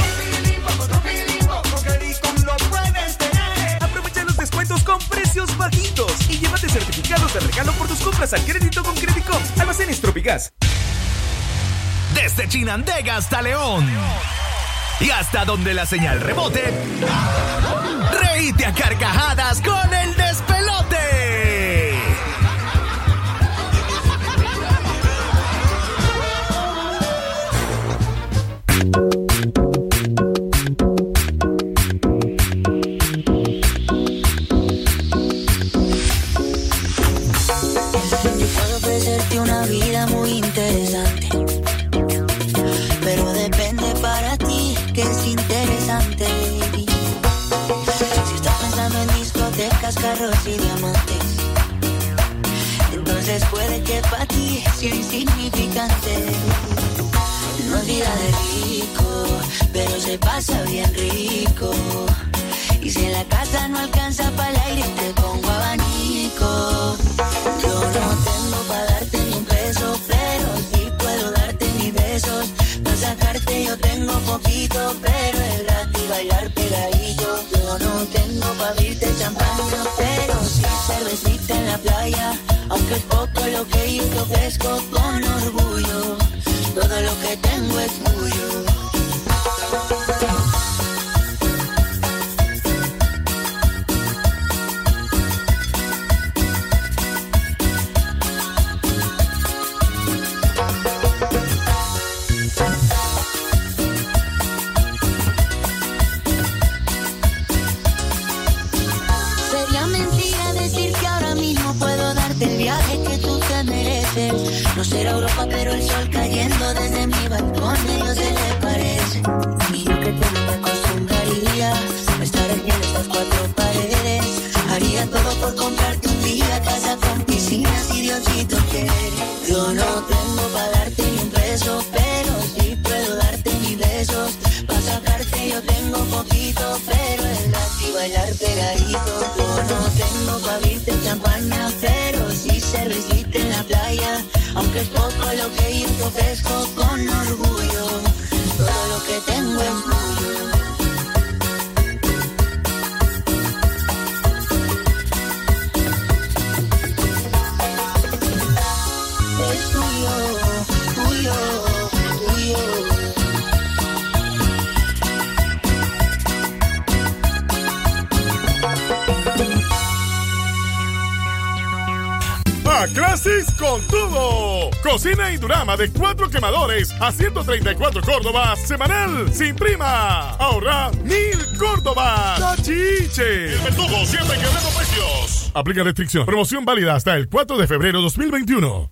S27: Aprovecha los descuentos con precios bajitos y llévate certificados de regalo por tus compras al crédito con Credicom. Almacenes Tropigas.
S1: Desde Chinandega hasta León. Y hasta donde la señal rebote. Reíte a carcajadas con
S8: sea insignificante. No es vida de rico, pero se pasa bien rico. Y si en la casa no alcanza para el aire, te pongo abanico. Yo no tengo para darte ni un peso, pero sí puedo darte mis besos. Para sacarte yo tengo poquito, pero es gratis bailar pegadito. Yo no tengo para abrirte champaña, pero sí cervecita en la playa. Aunque es poco lo que te ofrezco con orgullo. Todo lo que tengo es tuyo. Por comprarte un día casa con piscina si Diosito quiere. Yo no tengo para darte ni un peso, pero sí puedo darte mis besos. Para sacarte yo tengo poquito, pero es gratis bailar pegadito. Yo no tengo para abrirte champaña, pero sí cervecita en la playa. Aunque es poco lo que yo ofrezco con orgullo. Todo lo que tengo es
S9: con todo. Cocina y Durama de cuatro quemadores a 134 Córdoba semanal sin prima. Ahorra mil Córdoba. ¡Tachiche! El verdugo siempre quebrando precios. Aplica restricción. Promoción válida hasta el 4 de febrero 2021.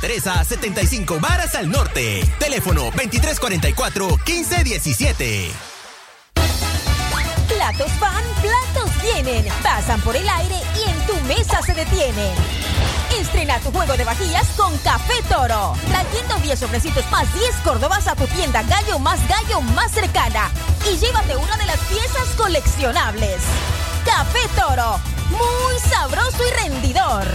S28: Teresa, 75 Varas al Norte. Teléfono 2344-1517.
S29: Platos van, platos vienen. Pasan por el aire y en tu mesa se detienen. Estrena tu juego de vajillas con Café Toro. Trayendo 10 sobrecitos más 10 Córdobas a tu tienda Gallo más Gallo más cercana. Y llévate una de las piezas coleccionables. Café Toro. Muy sabroso y rendidor.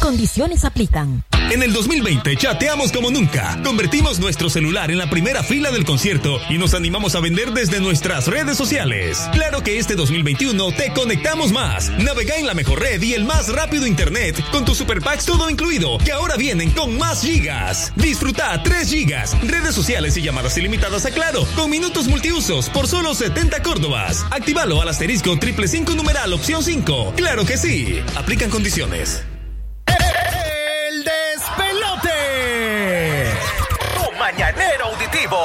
S29: Condiciones aplican.
S12: En el 2020 chateamos como nunca. Convertimos nuestro celular en la primera fila del concierto y nos animamos a vender desde nuestras redes sociales. Claro que este 2021 te conectamos más. Navega en la mejor red y el más rápido internet con tus super packs todo incluido, que ahora vienen con más gigas. Disfruta 3 gigas, redes sociales y llamadas ilimitadas a Claro, con minutos multiusos por solo 70 Córdobas. Actívalo al asterisco triple 5 numeral opción 5. Claro que sí. Aplican condiciones.
S1: Mañanero auditivo.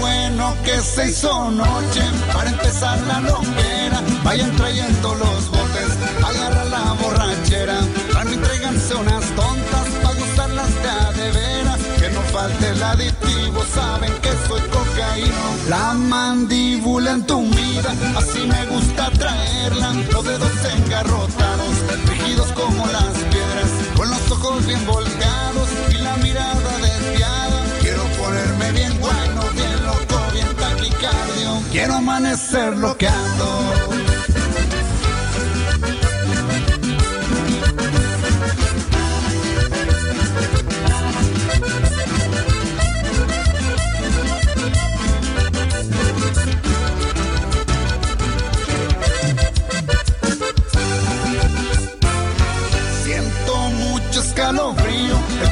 S20: Bueno que se hizo noche para empezar la loquera. Vayan trayendo los borrachera. También tráiganse unas tontas para gustarlas de a de veras. Que no falte el aditivo, saben que soy cocaíno. La mandíbula entumida, así me gusta traerla. Los dedos engarrotados, rígidos como las piedras. Con los ojos bien volteados y la mirada desviada. Quiero ponerme bien bueno, bien loco, bien taquicardio. Quiero amanecer loqueando.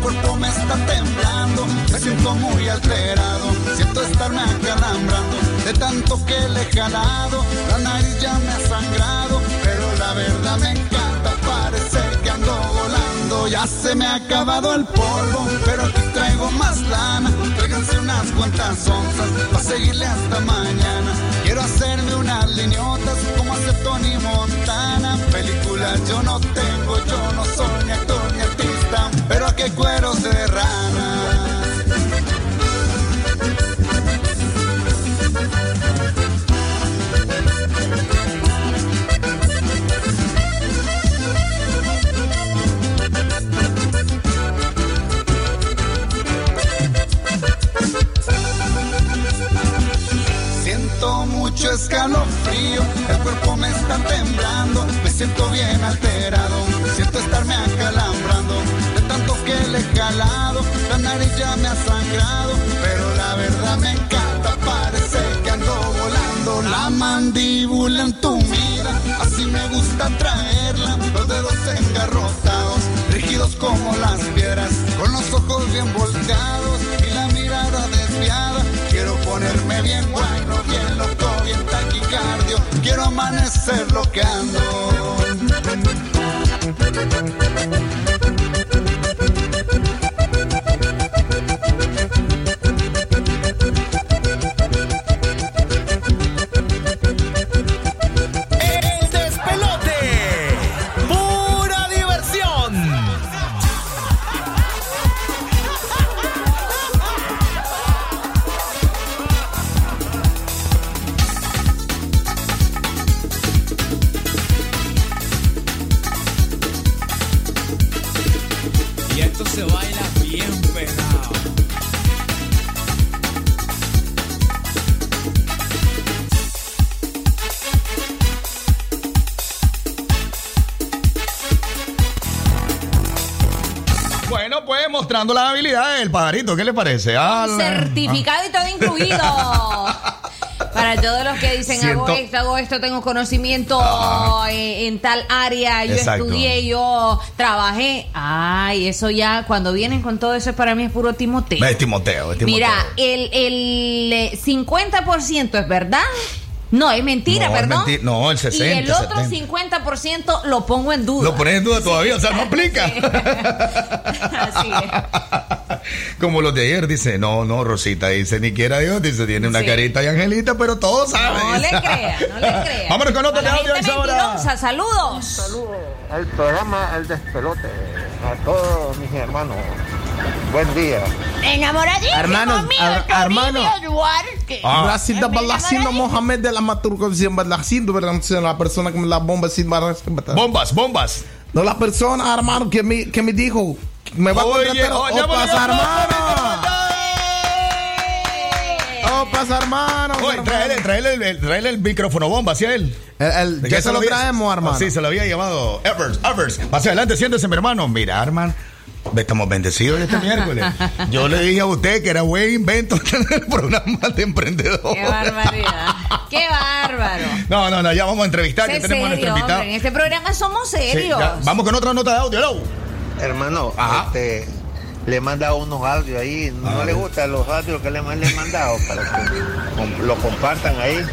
S20: Cuerpo me está temblando, me siento muy alterado, siento estarme acalambrando, de tanto que le he jalado, la nariz ya me ha sangrado, pero la verdad me encanta, parece que ando volando, ya se me ha acabado el polvo, pero aquí traigo más lana, tráiganse unas cuantas onzas, para seguirle hasta mañana, quiero hacerme unas lineotas, como hace Tony Montana, películas yo no tengo, yo no soy ni actor ni pero aquí hay cueros de rana. Mucho escalofrío, el cuerpo me está temblando, me siento bien alterado, siento estarme que le he la nariz ya me ha sangrado, pero la verdad me encanta, parece que ando volando, la mandíbula entumida, así me gusta traerla, los dedos engarrotados, rígidos como las piedras, con los ojos bien volteados y la mirada desviada, quiero ponerme bien bueno, bien loco, bien taquicardio, quiero amanecer loqueando.
S1: El
S2: las habilidades del pajarito. ¿Qué le parece? Ah, la-
S4: Certificado y todo incluido. Para todos los que dicen hago esto, hago esto, tengo conocimiento eh, en tal área, yo
S2: Exacto.
S4: estudié, yo trabajé. Ay, eso ya, cuando vienen con todo eso, para mí es puro Timoteo.
S2: Es Timoteo, es Timoteo.
S4: Mira, el, el eh, 50% es verdad. No, es mentira,
S2: No, es
S4: perdón.
S2: menti- no, el 60,
S4: Y el otro
S2: 70.
S4: 50% lo pongo en duda.
S2: Lo pones en duda todavía, o sea, no aplica.
S4: Así es.
S2: Como los de ayer, dice, no, no, Rosita, dice, ni quiera Dios, dice, tiene una
S4: Sí.
S2: carita de angelita, pero todos saben.
S4: No le crea, no le crea.
S2: Vámonos con otro
S4: la
S2: audio a
S4: gente
S2: esa hora.
S4: mentirosa, saludos.
S30: El programa El Despelote. A todos mis hermanos. Buen día.
S5: Enamoradísimo
S3: Hermanos,
S5: mío,
S3: ar-
S5: Toribio
S3: hermano.
S5: Duarte.
S2: Ah.
S3: Brasil da balacino Mohamed de la maturcación balacino, ¿verdad? La persona que me la bomba sin barras.
S2: Bombas, bombas.
S3: No la persona, hermano, que me, que me dijo me va a contratar.
S2: oye,
S3: Opas,
S2: oye,
S3: hermano. Opas, hermano.
S2: Oye, tráele, tráele el, el- tráele el micrófono bomba hacia él.
S3: El- el-
S2: ¿De
S3: ya
S2: qué
S3: se lo
S2: había-
S3: traemos, hermano.
S2: Ah, Sí, se lo había llamado Evers, Evers. Pase adelante, siéntese, mi hermano. Mira, hermano. Estamos bendecidos este miércoles. Yo le dije a usted que era buen invento tener el programa de emprendedor.
S4: Qué barbaridad. Qué bárbaro.
S2: No, no, no, ya vamos a entrevistar, que tenemos a nuestro
S4: serio,
S2: invitado.
S4: hombre, En este programa somos serios.
S2: ya, vamos con otra nota de audio, hello.
S30: Hermano,
S2: Ajá.
S30: este, le he mandado unos audios ahí. No le gustan los audios que le, le he mandado para que lo compartan ahí.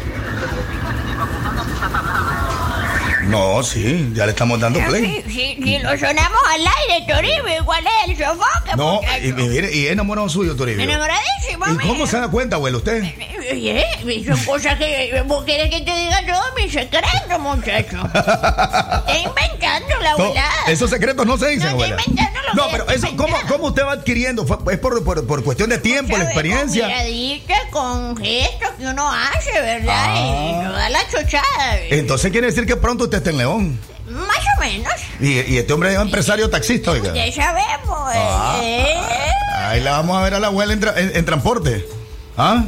S2: No, sí, ya le estamos dando play.
S5: Si, si, si lo sonamos al aire, Toribio, ¿cuál es el sofoque?
S2: No, y, y mire, y es enamorado suyo, Toribio.
S5: Enamoradísimo,
S2: ¿Y cómo se da cuenta, abuelo, usted?
S5: Oye, son cosas que... ¿Vos querés que te diga todo mi secreto, muchacho? Está inventando la
S2: No,
S5: abuela.
S2: esos secretos no se dicen,
S5: No,
S2: abuela.
S5: estoy inventando lo
S2: No,
S5: que
S2: pero
S5: estoy
S2: eso, ¿cómo, ¿cómo usted va adquiriendo? ¿Es por, por, por cuestión de tiempo, la experiencia?
S5: Con miradita, con gestos que uno hace, ¿verdad?
S2: Ah.
S5: Y no da la chochada.
S2: Entonces quiere decir que pronto usted está en León.
S5: Más o menos.
S2: Y, y este hombre es empresario taxista, oiga.
S5: Ya sabemos.
S2: Ah.
S5: ¿eh?
S2: Ahí la vamos a ver a la abuela en, tra- en- en transporte. ¿Ah?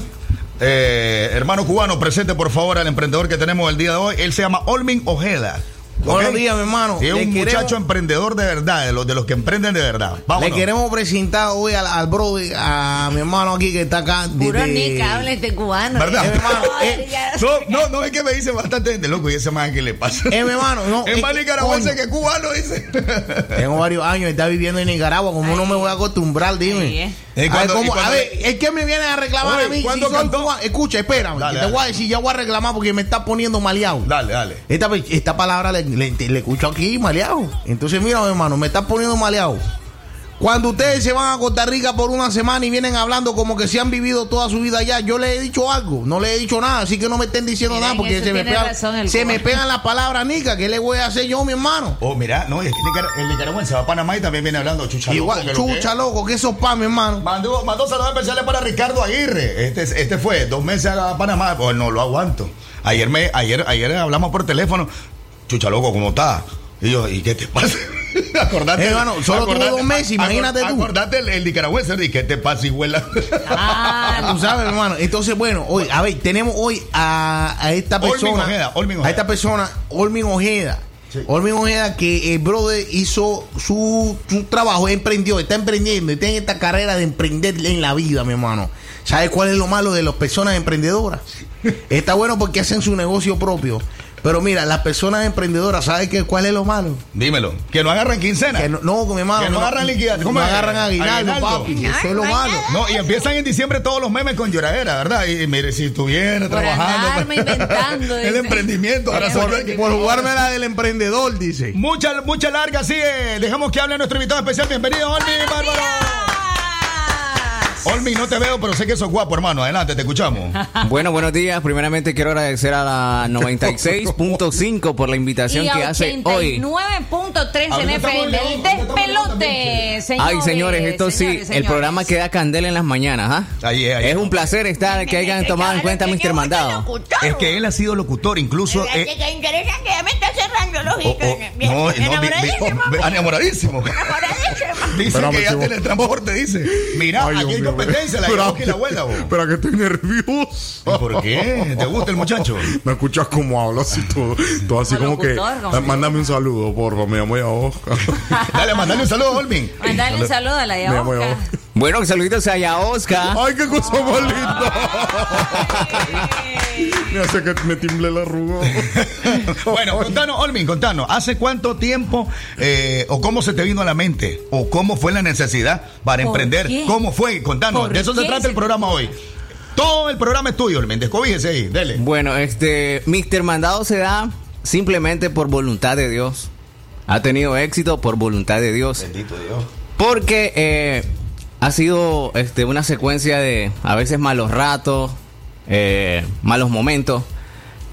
S2: Eh, hermano cubano, presente por favor al emprendedor que tenemos el día de hoy. Él se llama Olmin Ojeda.
S3: Buenos días, mi hermano.
S2: Es un
S3: queremos-
S2: muchacho emprendedor de verdad, de los, de los que emprenden de verdad. Vámonos.
S3: Le queremos presentar hoy al, al brother, a mi hermano aquí que está acá. de-
S4: Puro
S3: de-
S4: nica, habla este cubano.
S2: ¿Verdad?
S4: Eh,
S2: Eh, no, no, no, es que me dice bastante gente loco y ese man que le pasa.
S3: Eh, mi hermano, no,
S2: Es
S3: eh,
S2: más nicaragüense que cubano, dice.
S3: Tengo varios años, está viviendo en Nicaragua. ¿Cómo no me voy a acostumbrar? Dime.
S4: Eh.
S2: Eh,
S3: a, ver,
S2: cuando-
S3: ¿cómo?
S2: y cuando-
S3: a ver, es que me viene a reclamar
S2: Oye,
S3: a mí. Si
S2: ¿cuándo
S3: soy
S2: cantó?
S3: Escucha, espérame.
S2: Dale,
S3: que te
S2: dale.
S3: voy a decir, ya voy a reclamar porque me está poniendo maleado.
S2: Dale, dale.
S3: Esta, esta palabra le, le, le escucho aquí, maleado. Entonces, mira, mi hermano, me está poniendo maleado. Cuando ustedes se van a Costa Rica por una semana y vienen hablando como que se han vivido toda su vida allá, yo le he dicho algo, no le he dicho nada, así que no me estén diciendo nada porque se, me, se me pegan las palabras, Nica. ¿Qué le voy a hacer yo, mi hermano?
S2: Oh, mira, no, es que el nicaragüense va a Panamá y también viene hablando chucha. loco,
S3: Igual,
S2: que lo que
S3: chucha loco, que eso pa, mi hermano.
S2: Mandó, mandó saludos especiales para Ricardo Aguirre. Este, este fue dos meses a Panamá. Pues no lo aguanto. Ayer me, ayer, ayer hablamos por teléfono. Chucha loco, ¿cómo está? Y yo, ¿y qué te pasa? acordate.
S3: Eh, hermano, solo tuvo dos meses, imagínate tú.
S2: Acordate el, el nicaragüense, ¿y qué te pasa, hijuela?
S3: Ah, tú sabes, hermano. Entonces, bueno, hoy, a ver, tenemos hoy a, a esta
S2: Olmin
S3: persona.
S2: Ojeda, Olmin Ojeda.
S3: A esta persona, Olmin Ojeda. Olmin Ojeda, que el brother hizo su, su trabajo, emprendió, está emprendiendo, está en esta carrera de emprender en la vida, mi hermano. ¿Sabes cuál es lo malo de las personas emprendedoras? Está bueno porque hacen su negocio propio. Pero mira, las personas emprendedoras, ¿sabes qué, cuál es lo malo?
S2: Dímelo. Que no agarran quincena.
S3: Que no, no, mi hermano.
S2: Que no agarran liquidez.
S3: No,
S2: ¿Cómo es?
S3: agarran aguinaldo,
S2: Aguinaldo.
S3: papi. Eso es lo malo.
S2: No, y empiezan en diciembre todos los memes con lloradera, ¿verdad? Y mire, si estuviera
S4: Por
S2: trabajando.
S4: andarme inventando,
S2: el emprendimiento. Ahora
S3: Por, por jugarme la del emprendedor, dice.
S2: Mucha, mucha larga, sigue. Dejamos que hable nuestro invitado especial. Bienvenido, Olmi, bárbaro. Olmi, no te veo, pero sé que sos guapo, hermano. Adelante, te escuchamos.
S31: Bueno, buenos días. Primeramente quiero agradecer a la 96.5 por la invitación
S4: Y a
S31: que hace hoy.
S4: 89.3 en
S31: Ahorita
S4: FM, el despelote, señores.
S31: Ay, señores, esto sí,
S4: señores,
S31: el programa que da candela en las mañanas, ¿ah?
S2: Ahí es, ahí
S31: Es un placer estar, que hayan tomado en cuenta mis mandado.
S2: Es que él ha sido locutor, incluso. eh,
S5: que ya me está cerrando los ojitos.
S2: oh, no, oh, vi- enamoradísimo.
S5: Enamoradísimo.
S2: Dice que ya tiene transporte, dice. Mira,
S3: Ay,
S2: aquí hay. Competencia, la llevó aquí la abuela, vos.
S3: Espera que estoy nervioso.
S2: ¿Por qué? ¿Te gusta el muchacho?
S3: Me escuchas como hablo así todo, todo así
S4: Como
S3: que eh, mándame un saludo, porfa, me llamo ya Oscar.
S2: Dale, mandale un saludo a Olmin.
S4: Mandale un saludo a la
S3: Me llamo
S4: Yaosca.
S3: Oscar.
S31: Bueno, saluditos a Yaosca.
S3: Ay, qué cosa más linda. Me hace que me timble la arruga.
S2: Bueno, contanos, Olmin, contanos, ¿hace cuánto tiempo eh, o cómo se te vino a la mente o cómo fue la necesidad para
S4: ¿Por
S2: emprender?
S4: qué?
S2: ¿Cómo fue? Contanos,
S4: ¿Por
S2: de eso se trata
S4: se-
S2: el programa hoy. Todo el programa es tuyo, Olmin, descobíjese ahí, dele.
S31: Bueno, este, Mr. Mandado se da simplemente por voluntad de Dios. Ha tenido éxito por voluntad de Dios.
S2: Bendito Dios.
S31: Porque eh, ha sido este, una secuencia de a veces malos ratos, eh, malos momentos.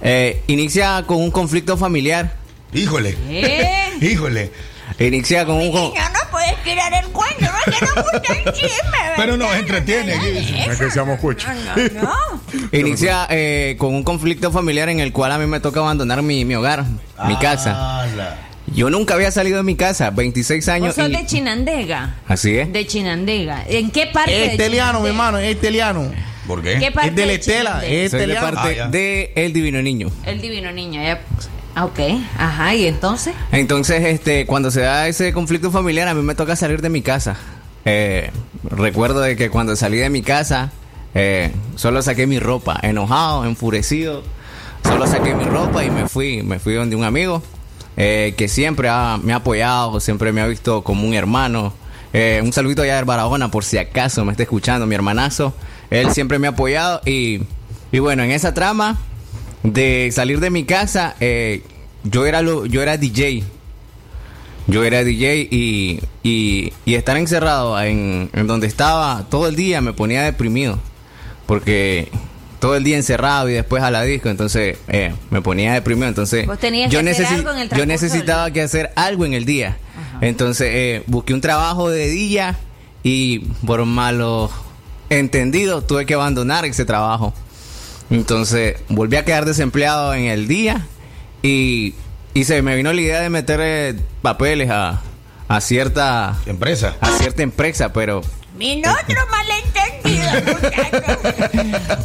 S31: Eh, inicia con un conflicto familiar.
S2: Híjole.
S4: ¿Eh?
S2: Híjole.
S31: Inicia con un...
S5: Niño, no puedes tirar el cuento, no es que no gusta el chisme,
S2: Pero nos
S5: ¿verdad?
S2: entretiene.
S3: Es que seamos.
S5: No, no, no.
S31: Inicia eh, con un conflicto familiar en el cual a mí me toca abandonar mi, mi hogar, mi casa.
S2: Ala.
S31: Yo nunca había salido de mi casa, 26
S4: Vos
S31: años.
S4: sos
S31: y-
S4: de Chinandega.
S31: Así es.
S4: De Chinandega. ¿En qué parte
S3: Es italiano, mi hermano, es italiano.
S2: ¿Por
S4: ¿Qué
S2: qué?
S4: parte
S3: Es de la Estela, es
S31: de parte
S2: Ah,
S31: de El Divino Niño.
S4: El divino niño. ya. Ah, ok. Ajá, ¿y entonces?
S31: Entonces, este, cuando se da ese conflicto familiar, a mí me toca salir de mi casa. Eh, recuerdo de que cuando salí de mi casa, eh, solo saqué mi ropa, enojado, enfurecido. Solo saqué mi ropa y me fui, me fui donde un amigo eh, que siempre me ha apoyado, siempre me ha visto como un hermano. Eh, un saludito allá de Barahona por si acaso me está escuchando mi hermanazo. Él siempre me ha apoyado y, y bueno, en esa trama de salir de mi casa, eh, yo era lo, yo era DJ. Yo era DJ y, y, estar encerrado en, en donde estaba todo el día me ponía deprimido. Porque todo el día encerrado y después a la disco, entonces eh, me ponía deprimido. Entonces
S4: Vos tenías
S31: yo,
S4: que hacer
S31: necesi-
S4: algo en el
S31: yo
S4: transcurso
S31: necesitaba que hacer algo en el día. Entonces eh, busqué un trabajo de día y por malos entendidos tuve que abandonar ese trabajo. Entonces volví a quedar desempleado en el día y, y se me vino la idea de meter eh, papeles a, a cierta
S2: Empresa.
S31: a cierta empresa, pero
S5: Mi otro malentendido.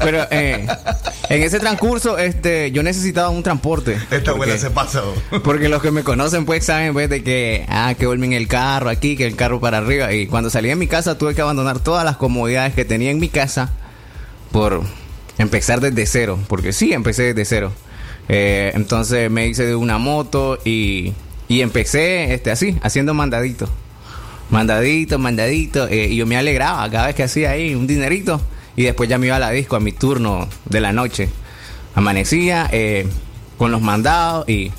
S31: Pero eh, en ese transcurso este yo necesitaba un transporte.
S2: Esta abuela se pasa.
S31: Porque los que me conocen pues saben pues de que, ah, que vuelven el carro aquí, que el carro para arriba. Y cuando salí de mi casa tuve que abandonar todas las comodidades que tenía en mi casa por empezar desde cero. Porque sí, empecé desde cero. Eh, entonces me hice de una moto y, y empecé este así, haciendo mandaditos. Mandadito, mandadito. eh, y yo me alegraba cada vez que hacía ahí un dinerito. Y después ya me iba a la disco a mi turno de la noche. Amanecía eh, con los mandados y,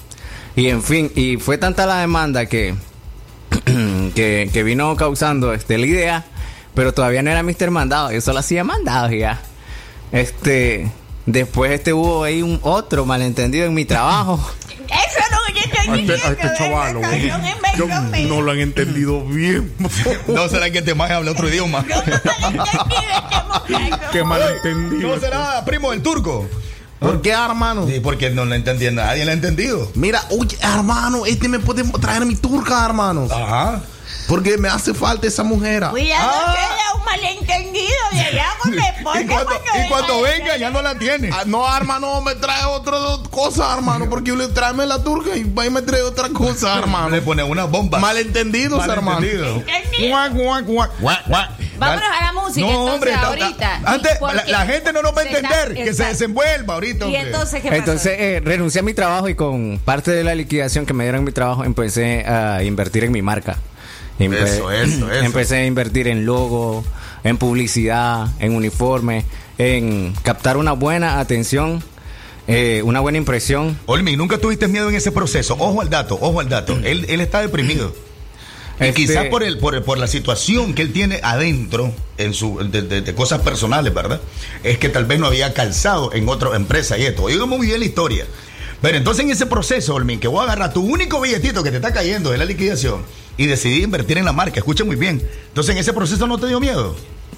S31: y en fin. Y fue tanta la demanda que, que, que vino causando este, la idea. Pero todavía no era Mr. Mandado. Yo solo hacía mandados ya. Este. Después este hubo ahí un otro malentendido en mi trabajo.
S3: A este, este chaval,
S5: No,
S3: yo lo han entendido bien.
S2: No será que este más habla otro idioma.
S5: Malentendí este.
S3: Qué malentendido.
S2: No será primo del turco.
S3: ¿Por qué, hermano?
S2: Sí, porque no lo entendía nadie, lo ha entendido.
S3: Mira, oye, hermano, este me puede traer mi turca, hermano.
S2: Ajá.
S3: Porque me hace falta esa mujer.
S5: Cuidado
S2: Ah.
S5: que era un malentendido de allá con mi esposa.
S2: Y cuando, y cuando venga ya no la tiene.
S3: Ah, no, hermano, me trae otra cosa, hermano. Porque yo le tráeme la turca y va y me trae otra cosa, hermano.
S2: Le pone una bomba.
S3: Malentendidos, hermano.
S2: Malentendido. Guac, guac, guac, guac, guac.
S4: Vámonos a la música,
S2: No, hombre,
S4: entonces,
S2: ta-
S4: ahorita.
S2: Antes, la, la gente no nos va a
S4: está-
S2: entender. que se desenvuelva ahorita.
S4: ¿Y
S2: hombre.
S4: entonces qué pasó?
S31: Entonces eh, renuncié a mi trabajo y con parte de la liquidación que me dieron en mi trabajo empecé a invertir en mi marca. Empe-
S2: Eso, eso, eso.
S31: Empecé a invertir en logo, en publicidad, en uniforme, en captar una buena atención, eh, una buena impresión.
S2: Olmi, nunca tuviste miedo en ese proceso. Ojo al dato, ojo al dato. Él, él está deprimido. Y
S31: Este-
S2: quizás por, el, por, el- por la situación que él tiene adentro en su, de, de- de cosas personales, ¿verdad? Es que tal vez no había calzado en otra empresa y esto. Oiga muy bien la historia. Pero entonces en ese proceso, Olmin, que voy a agarrar tu único billetito que te está cayendo de la liquidación y decidí invertir en la marca, escucha muy bien. Entonces en ese proceso no te dio miedo.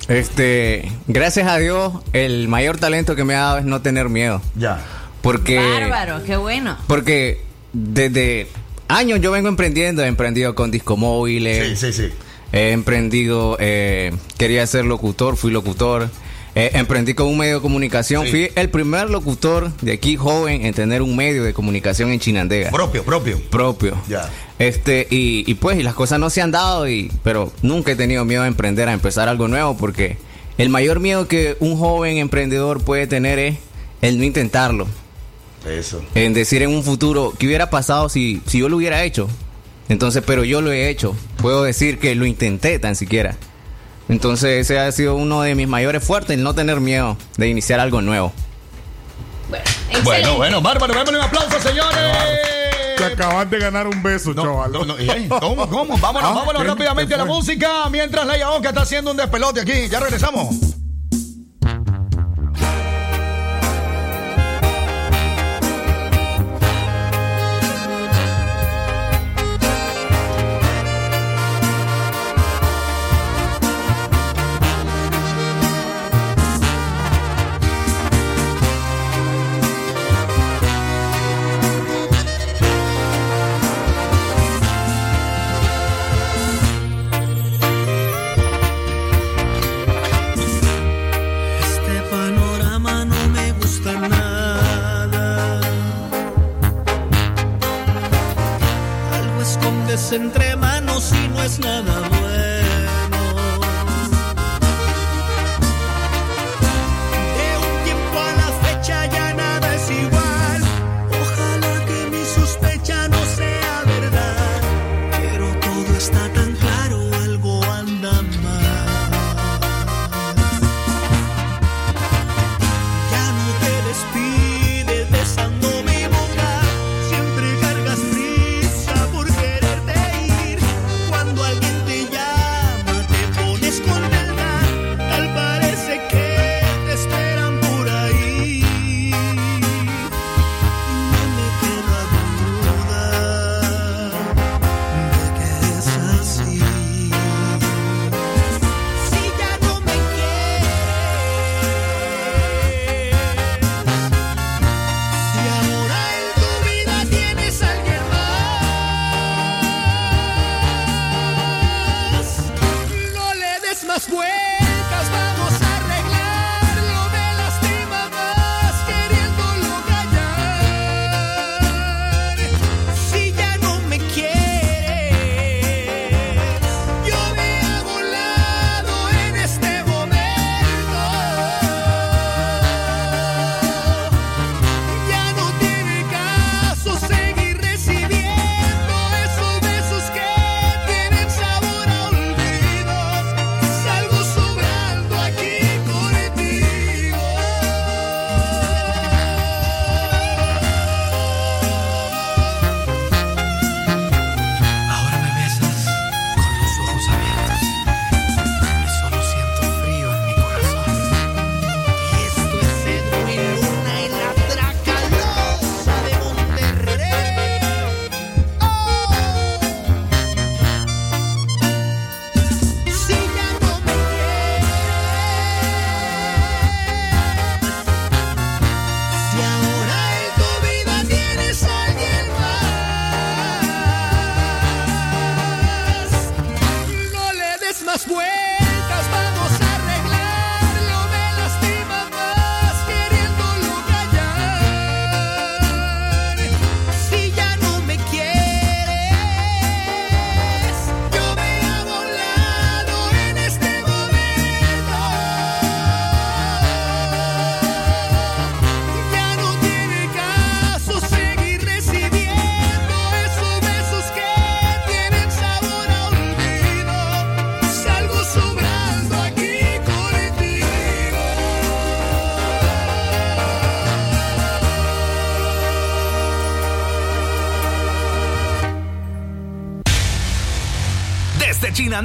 S31: Este, gracias a Dios, el mayor talento que me ha dado es no tener miedo.
S2: Ya.
S31: Porque
S4: Bárbaro, qué bueno.
S31: Porque desde años yo vengo emprendiendo, he emprendido con discomóviles.
S2: Sí, sí, sí.
S31: He emprendido, eh, quería ser locutor, fui locutor. Eh, emprendí con un medio de comunicación. Fui el primer locutor de aquí joven en tener un medio de comunicación en Chinandega.
S18: Propio, propio.
S31: Propio.
S18: Ya.
S31: Este, y, y pues, y las cosas no se han dado, y, pero nunca he tenido miedo a emprender, a empezar algo nuevo, porque el mayor miedo que un joven emprendedor puede tener es el no intentarlo.
S18: Eso.
S31: En decir en un futuro, ¿qué hubiera pasado si, si yo lo hubiera hecho? Entonces, pero yo lo he hecho. Puedo decir que lo intenté tan siquiera. Entonces, ese ha sido uno de mis mayores fuertes, el no tener miedo de iniciar algo nuevo.
S18: Bueno, bueno, bárbaro, démosle un aplauso, señores.
S6: Te acabas de ganar un beso, chaval.
S18: No, no, eh, ¿Cómo? ¿Cómo? Vámonos,
S6: Ah,
S18: vámonos rápidamente
S6: ¿Qué
S18: a la música mientras Leia Oca está haciendo un despelote aquí. Ya regresamos.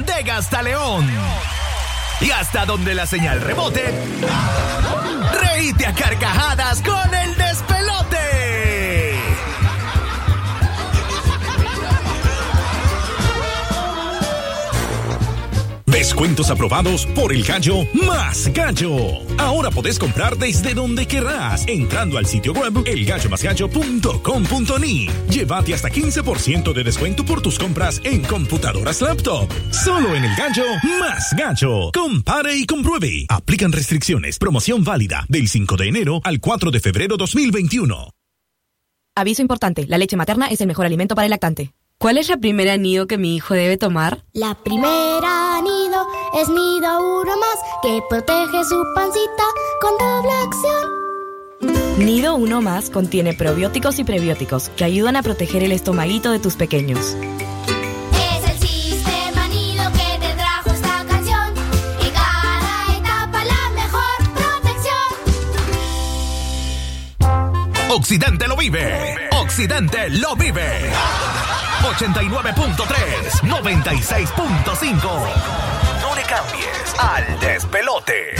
S1: Chinandega hasta León. Y hasta donde la señal rebote. Reíte a carcajadas con el despelote.
S32: Descuentos aprobados por el gallo más gallo. Ahora podés comprar desde donde querrás entrando al sitio web elgallomasgallo.com.ni. Llévate hasta 15% de descuento por tus compras en computadoras laptop. Solo en el gallo más gallo. Compare y compruebe. Aplican restricciones. Promoción válida del 5 de enero al 4 de febrero 2021.
S33: Aviso importante, la leche materna es el mejor alimento para el lactante. ¿Cuál es la primera nido que mi hijo debe tomar?
S23: La primera nido es nido uno más que protege su pancita con doble acción.
S33: Nido Uno Más contiene probióticos y prebióticos que ayudan a proteger el estomaguito de tus pequeños.
S23: Es el sistema nido que te trajo esta canción. En cada etapa la mejor protección.
S1: Occidente lo vive. Occidente lo vive. 89.3, 96.5. No le cambies al despelote.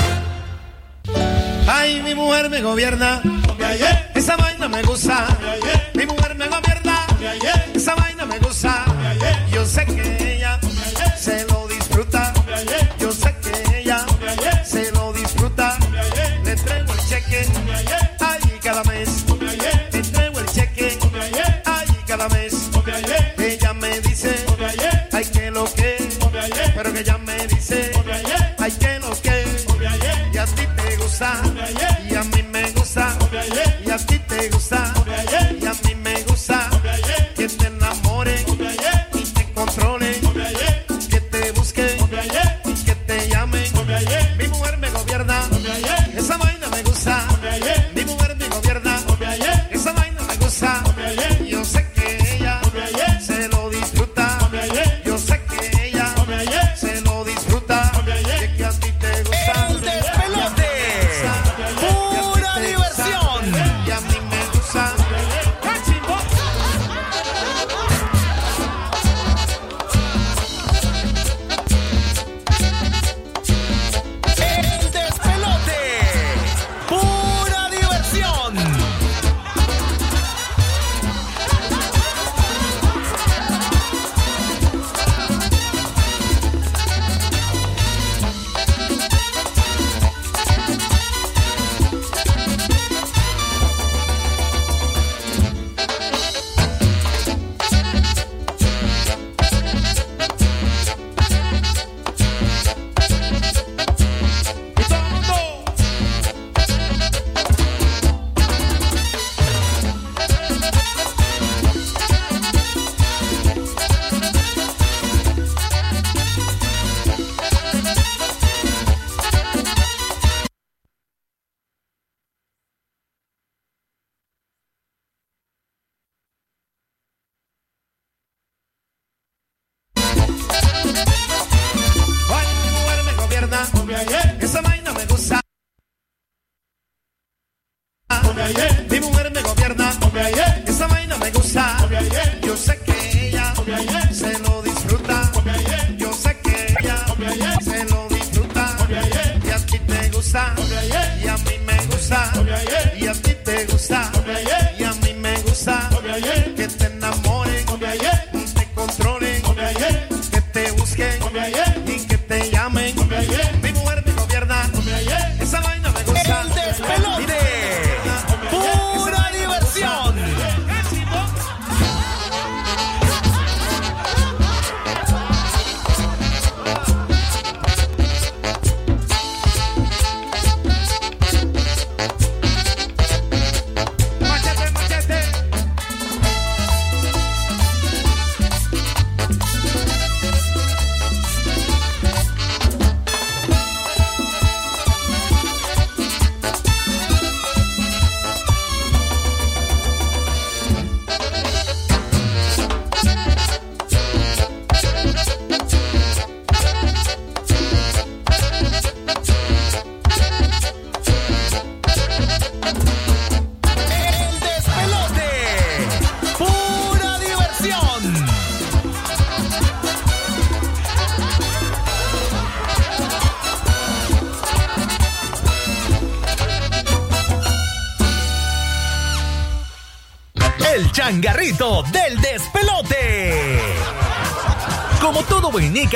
S34: Ay, mi mujer me gobierna. Esa vaina me gusta. Mi mujer me gobierna. Esa vaina me gusta. Yo sé que gusta. Y a mí me gusta. Y a ti te gusta.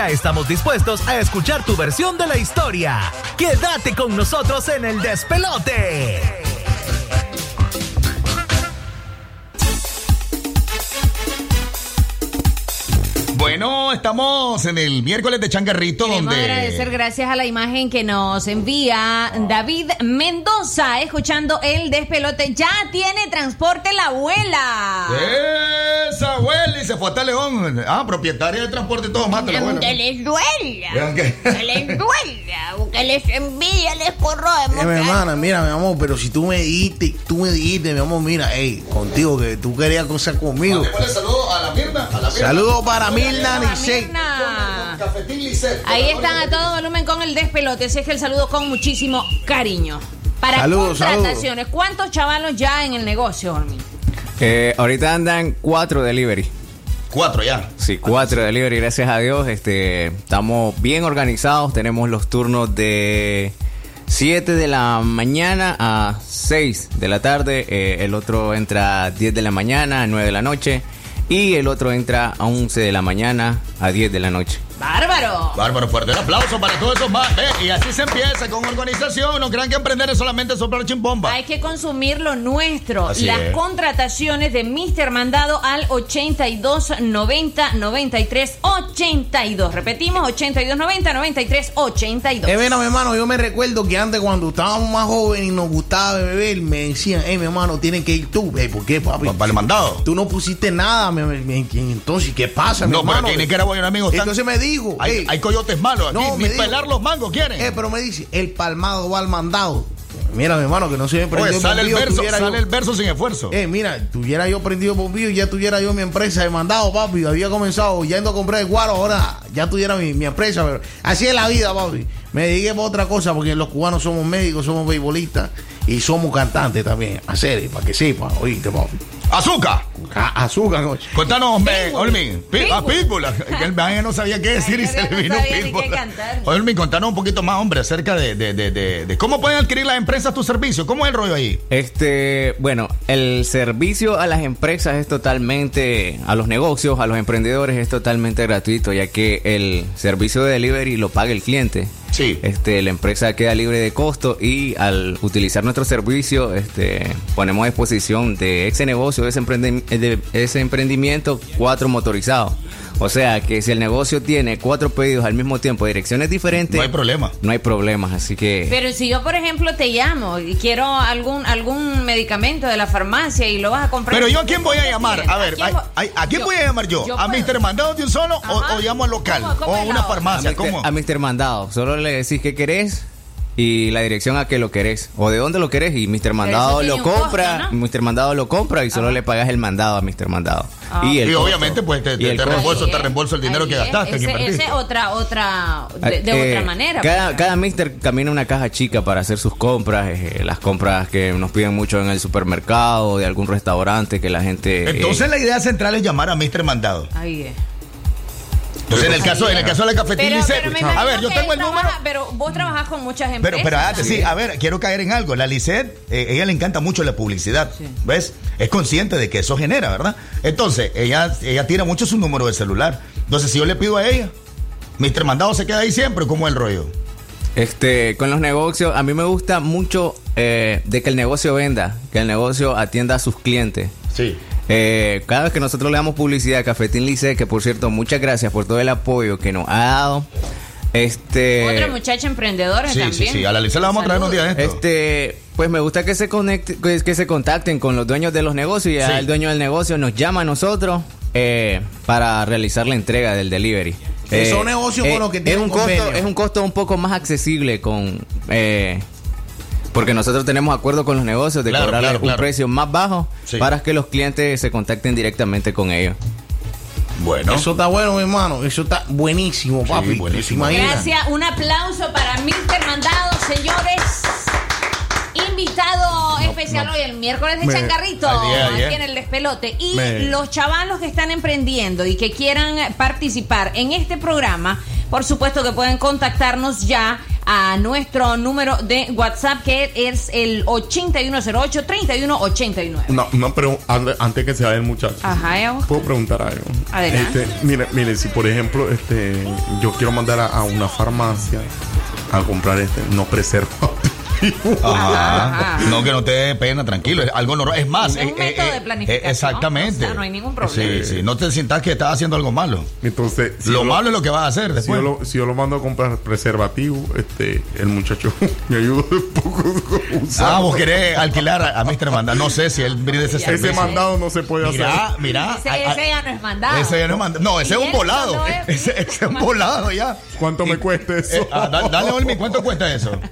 S1: Estamos dispuestos a escuchar tu versión de la historia. Quédate con nosotros en el despelote.
S2: Bueno, estamos en el miércoles de Changarrito,
S4: Queremos
S2: donde.
S4: agradecer gracias a la imagen que nos envía David Mendoza, escuchando el despelote. Ya tiene transporte la abuela.
S2: Y se fue hasta León. Ah, propietaria de transporte y todo, mata la abuela.
S5: Que les duela.
S2: Vean que-
S5: Que les duela. Que les envidia, les corroe.
S3: Eh, mi hermana, mira, mi amor, pero si tú me dijiste, tú me dijiste, mi amor, mira, hey, contigo, que tú querías cosas conmigo.
S2: Mándale saludo a la Mirna. A la Mirna.
S3: Saludos para Mirna
S2: Lisset.
S4: Ahí están a todo volumen con el despelote. Ese es el saludo con muchísimo cariño. Para
S31: Saludos,
S4: contrataciones, ¿cuántos chavalos ya en el negocio, Ormi?
S31: Eh, ahorita andan cuatro delivery.
S2: Cuatro ya.
S31: Sí, cuatro delivery, gracias a Dios. Este, estamos bien organizados. Tenemos los turnos de 7 de la mañana a 6 de la tarde. Eh, el otro entra a 10 de la mañana a 9 de la noche. Y el otro entra a 11 de la mañana a 10 de la noche.
S4: ¡Bárbaro!
S2: Bárbaro, fuerte el aplauso para todos esos más. Eh, y así se empieza con organización. No crean que emprender es solamente soplar chimbomba.
S4: Hay que consumir lo nuestro.
S2: Así
S4: Las
S2: es.
S4: contrataciones de Mr. Mandado al 82 90 93 82. Repetimos, 82 90 93 82.
S3: Eh, mira, mi hermano, yo me recuerdo que antes cuando estábamos más jóvenes y nos gustaba beber, me decían, eh, mi hermano, tienes que ir tú. Eh, ¿Por qué, papi?
S2: Para el mandado.
S3: Tú no pusiste nada, mi- mi- mi- entonces, ¿qué pasa, mi
S2: No, pero
S3: hermano?
S2: que en Nicaragua hay un amigo
S3: Entonces me dijo,
S2: Hay,
S3: "Ey,
S2: hay coyotes malos aquí.
S3: No,
S2: ni
S3: dijo-
S2: pelar los mangos quieren.
S3: Eh, pero me dice, el palmado va al mandado. Mira, mi hermano, que no se me prendió
S2: Oye, sale el verso, sale
S3: yo-
S2: el verso sin esfuerzo.
S3: Eh, mira, tuviera yo prendido bombillo y ya tuviera yo mi empresa de mandado, papi. Había comenzado yendo a comprar el guaro, ahora ya tuviera mi, mi empresa. Pero así es la vida, papi. Me dediqué para otra cosa porque los cubanos somos médicos, somos beisbolistas y somos cantantes también. A serio, para que sepa, oíste, papi.
S2: ¡Azúcar!
S3: A- azúcar.
S2: Contanos, me,
S4: Pitbull.
S2: Olmin. Pi- Ah, Pitbull. Que el man no sabía qué decir y se
S4: no
S2: le vino
S4: sabía ni
S2: Pitbull.
S4: qué cantar.
S2: Olmin, contanos un poquito más, hombre, acerca de, de, de, de- de cómo pueden adquirir las empresas tus servicios. ¿Cómo es el rollo ahí?
S31: Este, bueno, el servicio a las empresas es totalmente, a los negocios, a los emprendedores es totalmente gratuito, ya que el servicio de delivery lo paga el cliente.
S2: Sí.
S31: Este, la empresa queda libre de costo y al utilizar nuestro servicio, este, ponemos a disposición de ese negocio, de ese, de ese emprendimiento, cuatro motorizados. O sea que si el negocio tiene cuatro pedidos al mismo tiempo, direcciones diferentes,
S2: No hay problema.
S31: no hay problemas, así que...
S4: Pero si yo, por ejemplo, te llamo y quiero algún algún medicamento de la farmacia y lo vas a comprar.
S2: Pero yo a quién voy a llamar? A ver,
S4: quién
S2: ¿a,
S4: vo-
S2: a- a quién voy a llamar yo?
S4: yo
S2: ¿A
S4: puedo-
S2: Mr. Mandado de un solo o, llamo al local?
S4: ¿Cómo- cómo
S2: o a una farmacia.
S31: a Mr.
S2: ¿Cómo?
S31: a Mr. Mandado. Solo le decís qué querés y la dirección a que lo querés o de dónde lo querés y Mr. Mandado lo
S4: un costo,
S31: compra,
S4: ¿no?
S31: Mr. Mandado lo compra y solo le pagas el mandado a Mr. Mandado.
S4: Ah.
S2: Y,
S31: el
S2: obviamente, pues te,
S31: Y
S2: te-
S31: el
S2: te reembolso, te reembolso el dinero
S4: ahí
S2: que
S4: es.
S2: gastaste, que
S4: Ese,
S2: invertiste.
S4: ese otra, otra, de, de
S31: Eh,
S4: otra manera.
S31: Cada,
S4: pues.
S31: cada mister camina una caja chica para hacer sus compras, eh, las compras que nos piden mucho en el supermercado, de algún restaurante que la gente... eh,
S2: Entonces la idea central es llamar a Mr. Mandado.
S4: Ahí es.
S2: Entonces en el caso, en el caso de la cafetería
S4: Pero,
S2: dice,
S4: pero me
S2: a ver, yo tengo el número.
S4: trabaja- Pero vos trabajás con muchas empresas.
S2: Pero, pero antes, sí, a ver, quiero caer en algo. La Lisette, eh, ella le encanta mucho la publicidad, ¿ves? Es consciente de que eso genera, ¿verdad? Entonces, ella, ella tira mucho su número de celular. Entonces, si yo le pido a ella, Mr. Mandado se queda ahí siempre, ¿cómo es el rollo?
S31: Este, con los negocios, a mí me gusta mucho eh, de que el negocio venda, que el negocio atienda a sus clientes.
S2: Sí.
S31: Eh, cada vez que nosotros le damos publicidad a Cafetín Lice, que por cierto, muchas gracias por todo el apoyo que nos ha dado. Este.
S4: Otra muchacha emprendedora
S2: Sí,
S4: también.
S2: sí, sí. A la Lisette la vamos a traer unos días.
S31: Este, pues me gusta que se conecte, que, que se contacten con los dueños de los negocios y
S2: Sí.
S31: el dueño del negocio nos llama a nosotros eh, para realizar la entrega del delivery.
S3: Son negocios con los que
S31: es
S3: tienen
S31: un costo,
S3: convenio.
S31: es un costo un poco más accesible con eh, porque nosotros tenemos acuerdo con los negocios de
S2: Claro, claro,
S31: un
S2: claro.
S31: precio más bajo
S2: Sí.
S31: para que los clientes se contacten directamente con ellos.
S2: Bueno.
S3: Eso está bueno, mi hermano. Eso está buenísimo, papi.
S2: buenísimo.
S4: Gracias, un aplauso para Mr. Mandado, señores. Invitado especial hoy el miércoles de
S3: Me-
S2: día.
S4: aquí en el despelote. Y
S3: Me-
S4: los chavalos que están emprendiendo y que quieran participar en este programa, por supuesto que pueden contactarnos ya a nuestro número de WhatsApp que es el 8108-3189.
S6: No, no, pero an- antes que se vaya el muchacho.
S4: Ajá.
S6: ¿Puedo preguntar algo?
S4: Adelante.
S6: Este, mire, mire, si por ejemplo este, yo quiero mandar a, a una farmacia a comprar este, no preservativo.
S2: Ajá. No, que no te dé pena, tranquilo. Es algo normal. Es más,
S4: Es un
S2: eh,
S4: método
S2: eh,
S4: de
S2: eh,
S4: planificación.
S2: exactamente.
S4: O sea, no hay ningún problema.
S2: Sí, sí. No te sientas que estás haciendo algo malo.
S6: Entonces, si
S2: lo malo es lo que vas a hacer
S6: Si yo, lo, si yo lo mando a comprar preservativo, este, el muchacho me ayuda un poco.
S2: Ah, vos querés alquilar a, a Mr. Manda. No sé si él brinde ese
S6: Ese
S2: servicio.
S6: mandado no se puede hacer.
S2: mira.
S4: Ese, ese ya no es mandado.
S2: Ese ya no es mandado. No, ese es un volado.
S4: no es-
S2: Ese, ese es un volado ya.
S6: ¿Cuánto me cuesta eso?
S2: Eh, ah, da- dale, Olmi, ¿cuánto cuesta eso?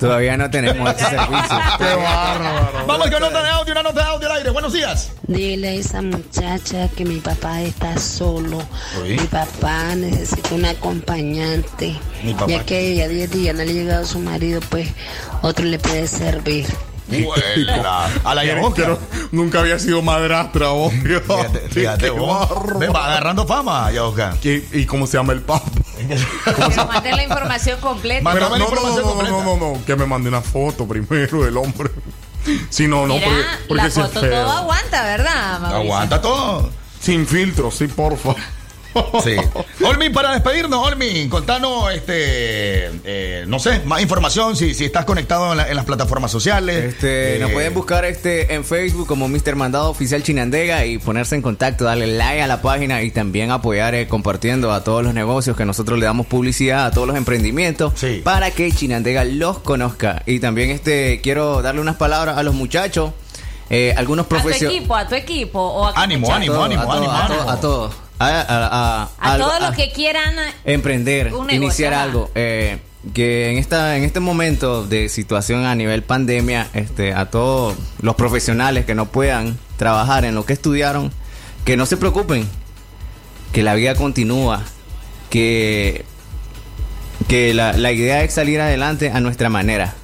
S31: Todavía no tenemos ese servicio.
S6: Qué bárbaro.
S2: Vamos con nota de audio, una nota de audio al aire. Buenos días.
S35: Dile a esa muchacha que mi papá está solo. Mi papá necesita un acompañante.
S2: Mi papá.
S35: Ya que ya 10 días no le ha llegado su marido, pues otro le puede servir.
S2: A la
S6: nunca había sido madrastra, obvio.
S2: Fíjate, fíjate
S6: Qué
S2: vos. Ve, va agarrando fama.
S6: ¿Y, y cómo se llama el papa?
S4: Pero mande la información completa.
S6: Pero no,
S2: la
S6: no, no, no,
S2: completa.
S6: no, no, no, que me mande una foto primero del hombre. Si no, no,
S4: Mira,
S6: porque, porque
S4: la foto todo aguanta, ¿verdad, Mauricio?
S2: Aguanta todo.
S6: Sin filtro, sí, porfa.
S2: Sí. Olmi, para despedirnos, Olmi, contanos, este, eh, no sé, más información, si, si estás conectado en, la- en las plataformas sociales.
S31: Este, nos
S2: Eh,
S31: pueden buscar este en Facebook como Mr. Mandado Oficial Chinandega y ponerse en contacto, darle like a la página y también apoyar eh, compartiendo a todos los negocios que nosotros le damos publicidad, a todos los emprendimientos,
S2: Sí.
S31: para que Chinandega los conozca. Y también este quiero darle unas palabras a los muchachos, eh, algunos
S4: A tu
S31: profesionales.
S4: equipo, a tu equipo. O a,
S2: Ánimo, ánimo, ánimo,
S31: todos,
S2: ánimo,
S31: a, todos. A todos. A, a- a-
S4: A
S31: algo-
S4: todos los que quieran
S31: emprender,
S4: Un negocio,
S31: iniciar
S4: ajá.
S31: algo. eh, que en esta en este momento de situación a nivel pandemia, este, a todos los profesionales que no puedan trabajar en lo que estudiaron, que no se preocupen, que la vida continúa, que que la, la idea es salir adelante a nuestra manera.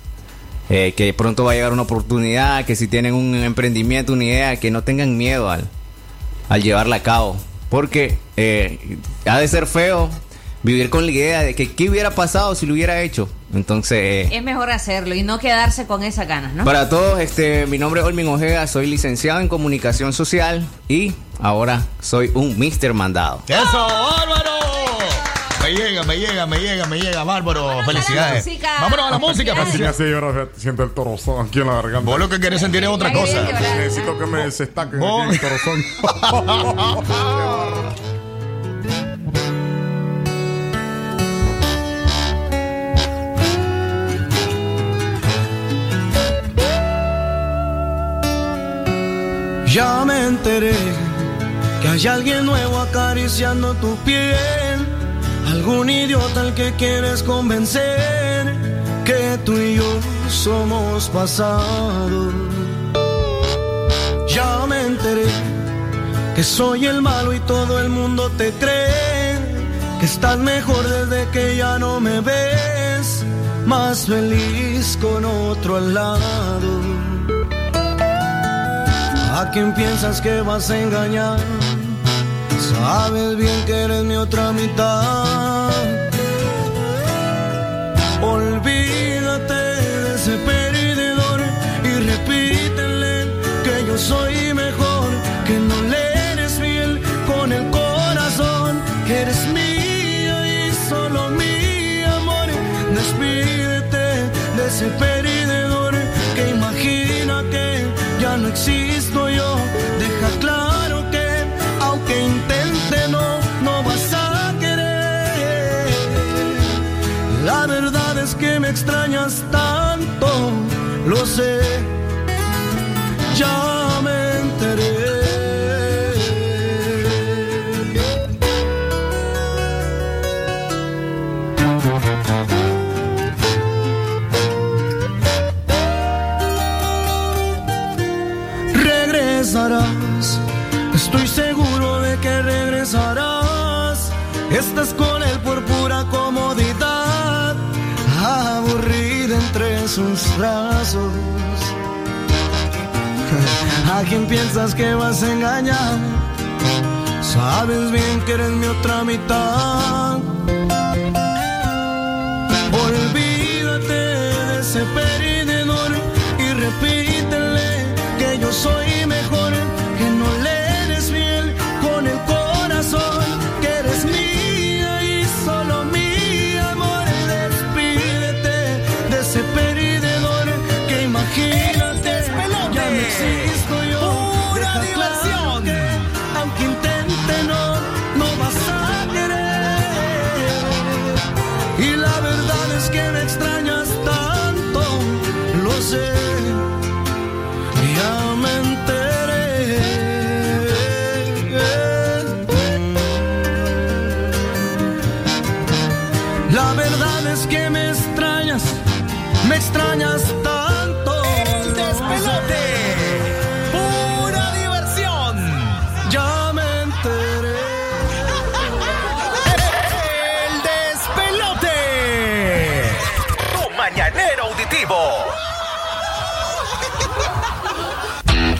S31: Eh, que pronto va a llegar una oportunidad, que si tienen un emprendimiento, una idea, que no tengan miedo al, al llevarla a cabo. Porque eh, ha de ser feo vivir con la idea de que qué hubiera pasado si lo hubiera hecho. Entonces, eh,
S4: Es mejor hacerlo y no quedarse con esas ganas, ¿no?
S31: para todos, este, mi nombre es Olmin Ojeda, soy licenciado en comunicación social y ahora soy un Mr. Mandado.
S2: ¡Eso, bárbaro! Me llega, me llega, me llega, me llega, bárbaro.
S4: Vámonos
S2: Felicidades. Vámonos a la música,
S6: me hace llorar, siento el torozón aquí en la garganta.
S2: Vos lo que querés sentir es otra cosa.
S6: Necesito que me desestaquen aquí el torozón.
S25: Ya me enteré que hay alguien nuevo acariciando tu piel. Algún idiota al que quieres convencer que tú y yo somos pasado. Ya me enteré que soy el malo y todo el mundo te cree. Que estás mejor desde que ya no me ves. Más feliz con otro al lado. ¿A quién piensas que vas a engañar? Sabes bien que eres mi otra mitad. Olvídate de ese perdedor y repítele que yo soy mejor, que no le eres fiel con el corazón, que eres mía y solo mi amor. Despídete de ese perdedor que imagina que ya no existo yo. Extrañas tanto, lo sé. ¿A quién piensas que vas a engañar? Sabes bien que eres mi otra mitad. Olvídate de ese perdedor y repítele que yo soy aunque intente no, no vas a querer. Y la verdad es que me extrañas tanto, lo sé. Ya me enteré. La verdad es que me extrañas, me extrañas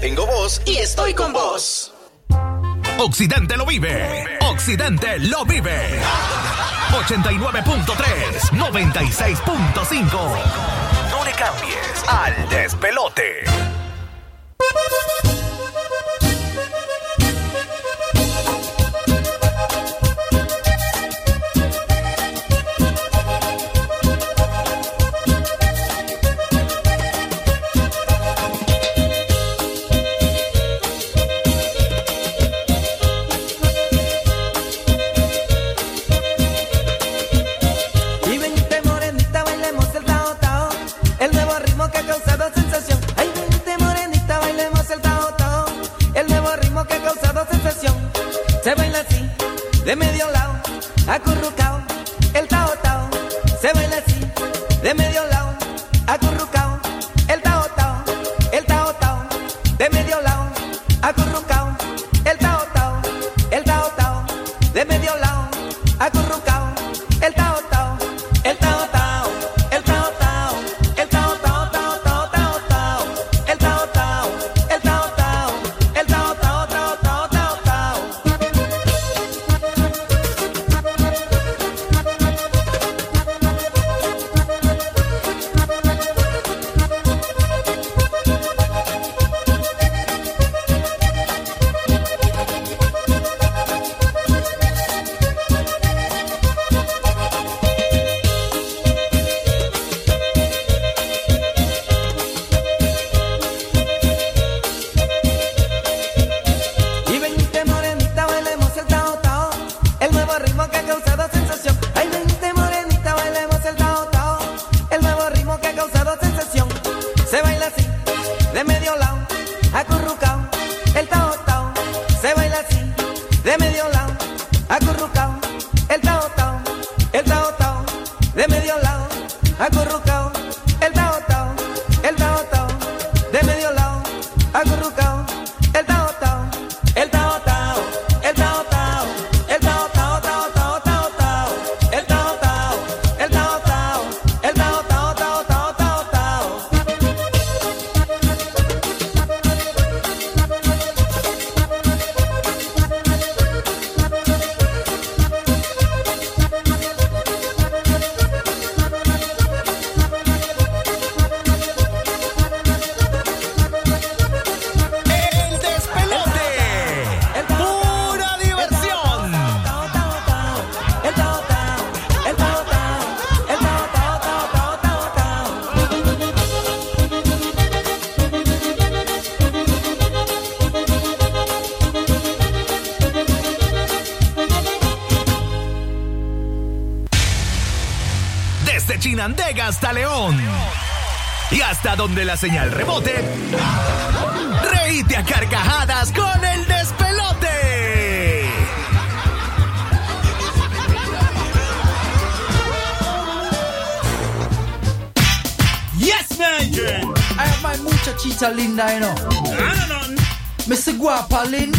S25: Tengo voz y estoy con vos.
S36: Occidente lo vive. Occidente lo vive. 89.3, 96.5. No le cambies al despelote.
S1: Andega hasta León. Y hasta donde la señal rebote, reíte a carcajadas con el despelote.
S37: Yes, man! I have my muchachita linda, you know. Ah, I Guapa, linda.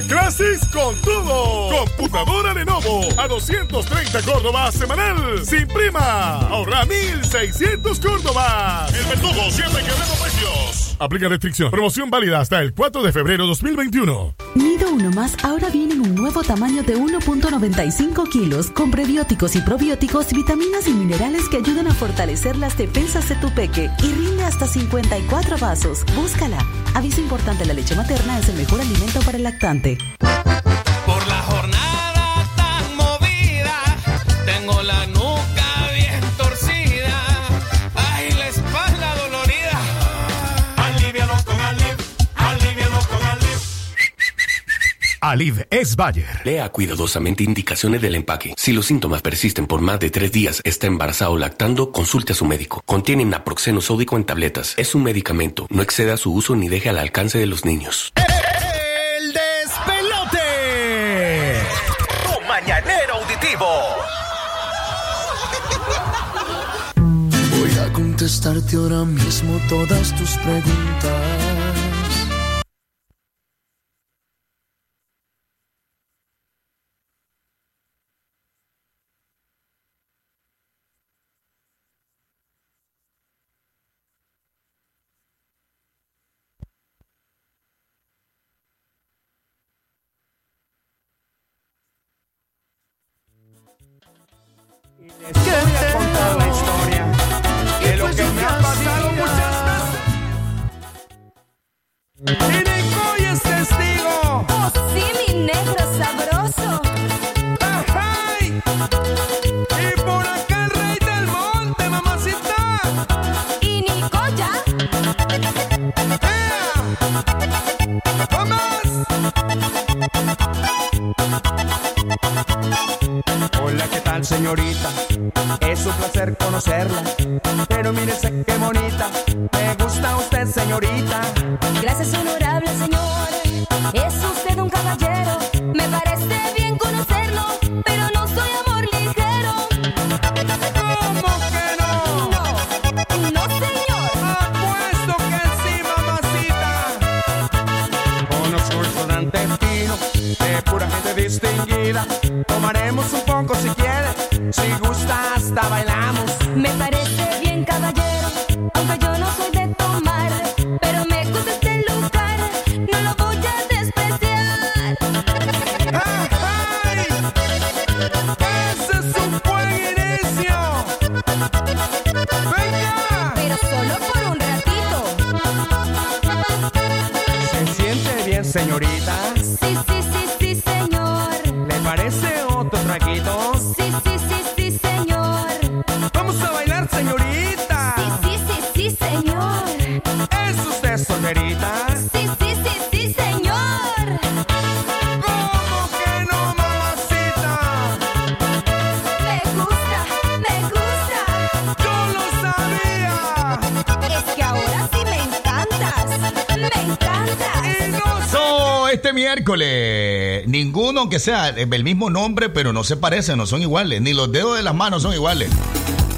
S38: A con todo.
S9: Computadora Lenovo a 230 Córdobas semanal. Sin prima. Ahorra 1600 Córdobas. El verdugo siempre quebrando precios. Aplica restricción. Promoción válida hasta el 4 de febrero 2021.
S39: Nido Uno Más ahora viene en un nuevo tamaño de 1.95 kilos con prebióticos y probióticos, vitaminas y minerales que ayudan a fortalecer las defensas de tu peque y rinde hasta 54 vasos. Búscala. Aviso importante, la leche materna es el mejor alimento para el lactante.
S40: Por la jornada
S1: Alid es Bayer.
S41: Lea cuidadosamente indicaciones del empaque. Si los síntomas persisten por más de tres días, está embarazado o lactando, consulte a su médico. Contiene naproxeno sódico en tabletas. Es un medicamento. No exceda su uso ni deje al alcance de los niños.
S1: El despelote. Tu mañanero auditivo.
S18: Voy a contestarte ahora mismo todas tus preguntas.
S14: Les voy a contar la historia de lo que me ha pasado muchas. Tal, señorita? Es un placer conocerla. Pero mírese qué bonita. Me gusta usted, señorita.
S42: Gracias, honorable señor. Es usted un caballero. Me parece bien conocerlo, pero no soy amor ligero.
S14: ¿Cómo que no?
S42: No, no, señor.
S14: Apuesto que sí, mamacita. Un restaurante fino de pura gente distinguida. Tomaremos un poco si quiere. Si gusta, hasta bailamos.
S42: Me parece bien, caballero. Aunque yo no soy de tomar, pero me gusta este lugar. No lo voy a despreciar.
S14: ¡Ese es un buen inicio! ¡Venga!
S42: Pero solo por un ratito.
S14: ¿Se siente bien, señorita?
S2: Miércoles, ninguno que sea el mismo nombre, pero no se parecen, no son iguales. Ni los dedos de las manos son iguales.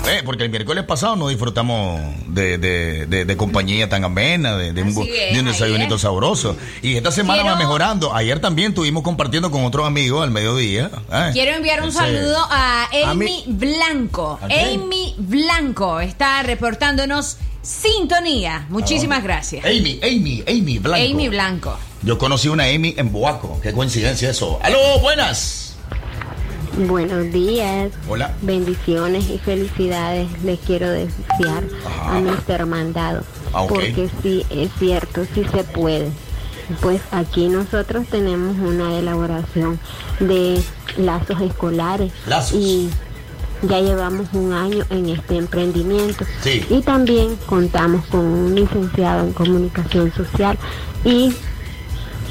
S2: Eh, porque el miércoles pasado no disfrutamos de, de- de- de compañía tan amena, de, un,
S4: es,
S2: desayunito sabroso. Y esta semana va mejorando. Ayer también estuvimos compartiendo con otros amigos al mediodía. Eh,
S4: Quiero enviar un saludo a Amy Blanco. Amy Blanco está reportándonos sintonía. Muchísimas gracias.
S2: Amy, Amy, Amy Blanco.
S4: Amy Blanco.
S2: Yo conocí una Amy en Boaco. Qué coincidencia eso. ¡Aló, buenas!
S43: Buenos días.
S2: Hola.
S43: Bendiciones y felicidades les quiero desear a nuestra hermandad.
S2: Ah.
S43: Porque sí, es cierto, sí se puede. Pues aquí nosotros tenemos una elaboración de lazos escolares.
S2: Lazos.
S43: Y ya llevamos un año en este emprendimiento.
S2: Sí.
S43: Y también contamos con un licenciado en comunicación social y